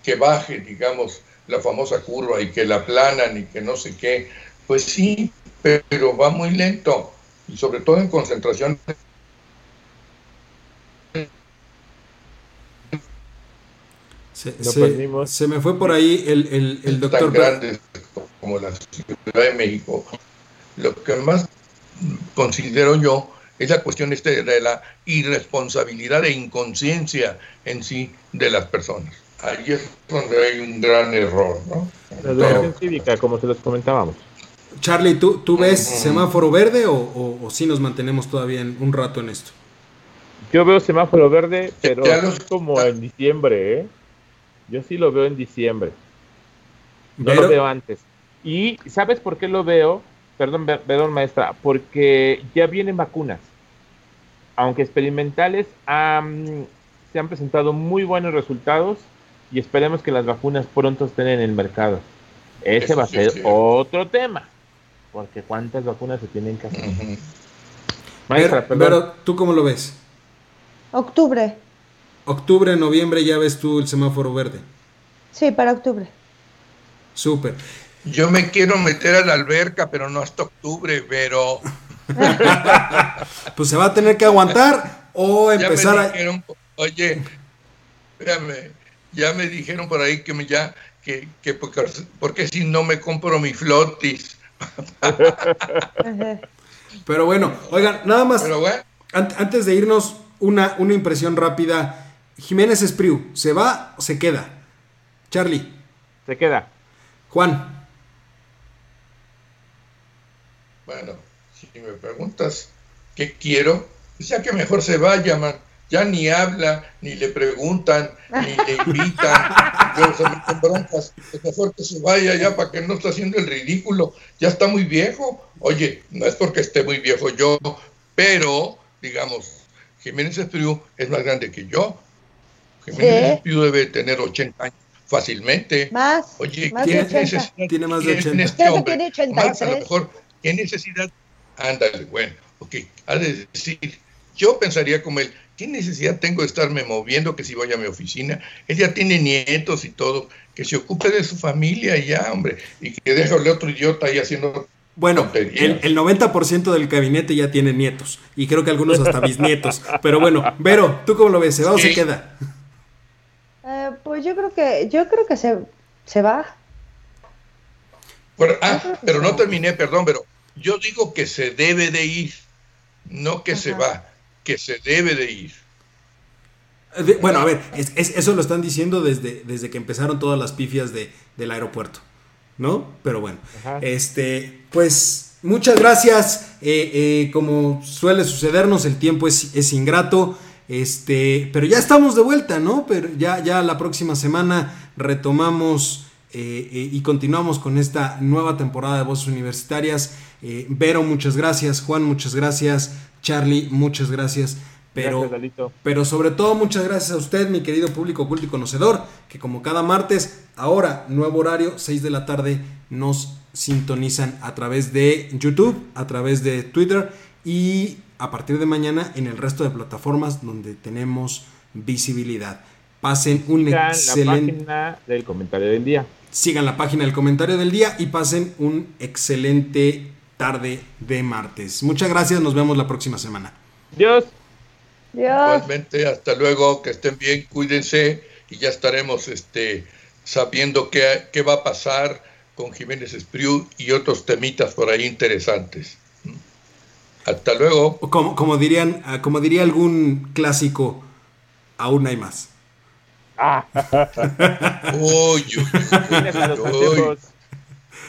que baje, digamos, la famosa curva y que la planan y que no sé qué. Pues sí, pero va muy lento y sobre todo en concentración. Se, me fue por ahí el, el, doctor. Tan grandes como la Ciudad de México. Lo que más considero yo es la cuestión este de la irresponsabilidad e inconsciencia en sí de las personas. Ahí es donde hay un gran error, ¿no? La educación cívica, como se los comentábamos. Charlie, ¿tú, tú ves semáforo verde o, o, sí nos mantenemos todavía en, un rato en esto? Yo veo semáforo verde, pero es como en diciembre, ¿eh? Yo sí lo veo en diciembre. No lo veo antes. Y ¿sabes por qué lo veo? Perdón, perdón, maestra, porque ya vienen vacunas. Aunque experimentales, se han presentado muy buenos resultados y esperemos que las vacunas pronto estén en el mercado. Ese va a ser otro tema porque cuántas vacunas se tienen que hacer. pero, ¿tú cómo lo ves? Octubre. Octubre, noviembre, ya ves tú el semáforo verde. Sí, para octubre. Súper. Yo me quiero meter a la alberca, pero no hasta octubre, pero... pues se va a tener que aguantar o empezar a... Oye, espérame, ya me dijeron por ahí que me ya que, que porque, porque si no me compro mi flotis. Pero bueno, oigan, nada más. antes de irnos, una, una impresión rápida. Jiménez Espriu, ¿se va o se queda? Charlie. Se queda. Juan. Bueno, si me preguntas qué quiero, pues ya que mejor se vaya, man ya ni habla, ni le preguntan, ni le invitan, yo se meten broncas, es mejor que se vaya ya para que no esté haciendo el ridículo, ya está muy viejo. Oye, no es porque esté muy viejo yo, pero, digamos, Jiménez Espriu es más grande que yo. Jiménez Espriu debe tener 80 años fácilmente. Más. Oye, más ¿qué necesidad tiene más de 80? Este hombre? Tiene 83. Más a lo mejor, ¿qué necesidad? Ándale, bueno, ok, ha de decir, yo pensaría como él, ¿qué necesidad tengo de estarme moviendo que si voy a mi oficina? Él ya tiene nietos y todo, que se ocupe de su familia y ya, hombre, y que deje al otro idiota ahí haciendo... Bueno, el, el, 90% del gabinete ya tiene nietos, y creo que algunos hasta bisnietos. Pero bueno, Vero, ¿tú cómo lo ves? ¿Se va o se queda? Eh, pues yo creo que, yo creo que se, se va. ah, pero no terminé, perdón, pero yo digo que se debe de ir, no que se va que se debe de ir. bueno, a ver, eso lo están diciendo desde, desde que empezaron todas las pifias de, del aeropuerto, ¿no? Pero bueno, este, pues muchas gracias. Eh, eh, como suele sucedernos, el tiempo es, es, ingrato. Este, pero ya estamos de vuelta, ¿no? Pero ya, ya la próxima semana retomamos y continuamos con esta nueva temporada de Voces Universitarias. Vero, muchas gracias. Juan, muchas gracias. Charlie, muchas gracias. Pero, pero sobre todo muchas gracias a usted, mi querido público oculto y conocedor, que como cada martes, ahora nuevo horario, 6 de la tarde, nos sintonizan a través de YouTube, a través de Twitter y a partir de mañana en el resto de plataformas donde tenemos visibilidad. Pasen un excelente... la página del comentario del día. Sigan la página del comentario del día y pasen un excelente tarde de martes. Muchas gracias, nos vemos la próxima semana. Dios. Igualmente, hasta luego, que estén bien, cuídense y ya estaremos este, sabiendo qué, qué va a pasar con Jiménez Espriu y otros temitas por ahí interesantes. Hasta luego. Como, como, dirían, ah, como diría algún clásico, aún hay más. Ah. uy, uy, uy,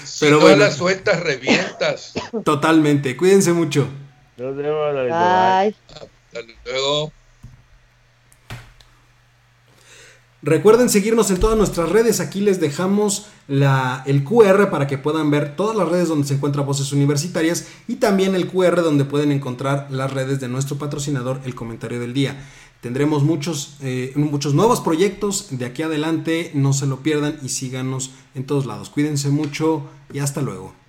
Si Pero no bueno. las sueltas, revientas. Totalmente. Cuídense mucho. Nos vemos. Bye. Hasta luego. Recuerden seguirnos en todas nuestras redes. Aquí les dejamos la, el QR para que puedan ver todas las redes donde se encuentran voces universitarias y también el QR donde pueden encontrar las redes de nuestro patrocinador, el comentario del día. Tendremos muchos, eh, muchos nuevos proyectos de aquí adelante. No se lo pierdan y síganos en todos lados. Cuídense mucho y hasta luego.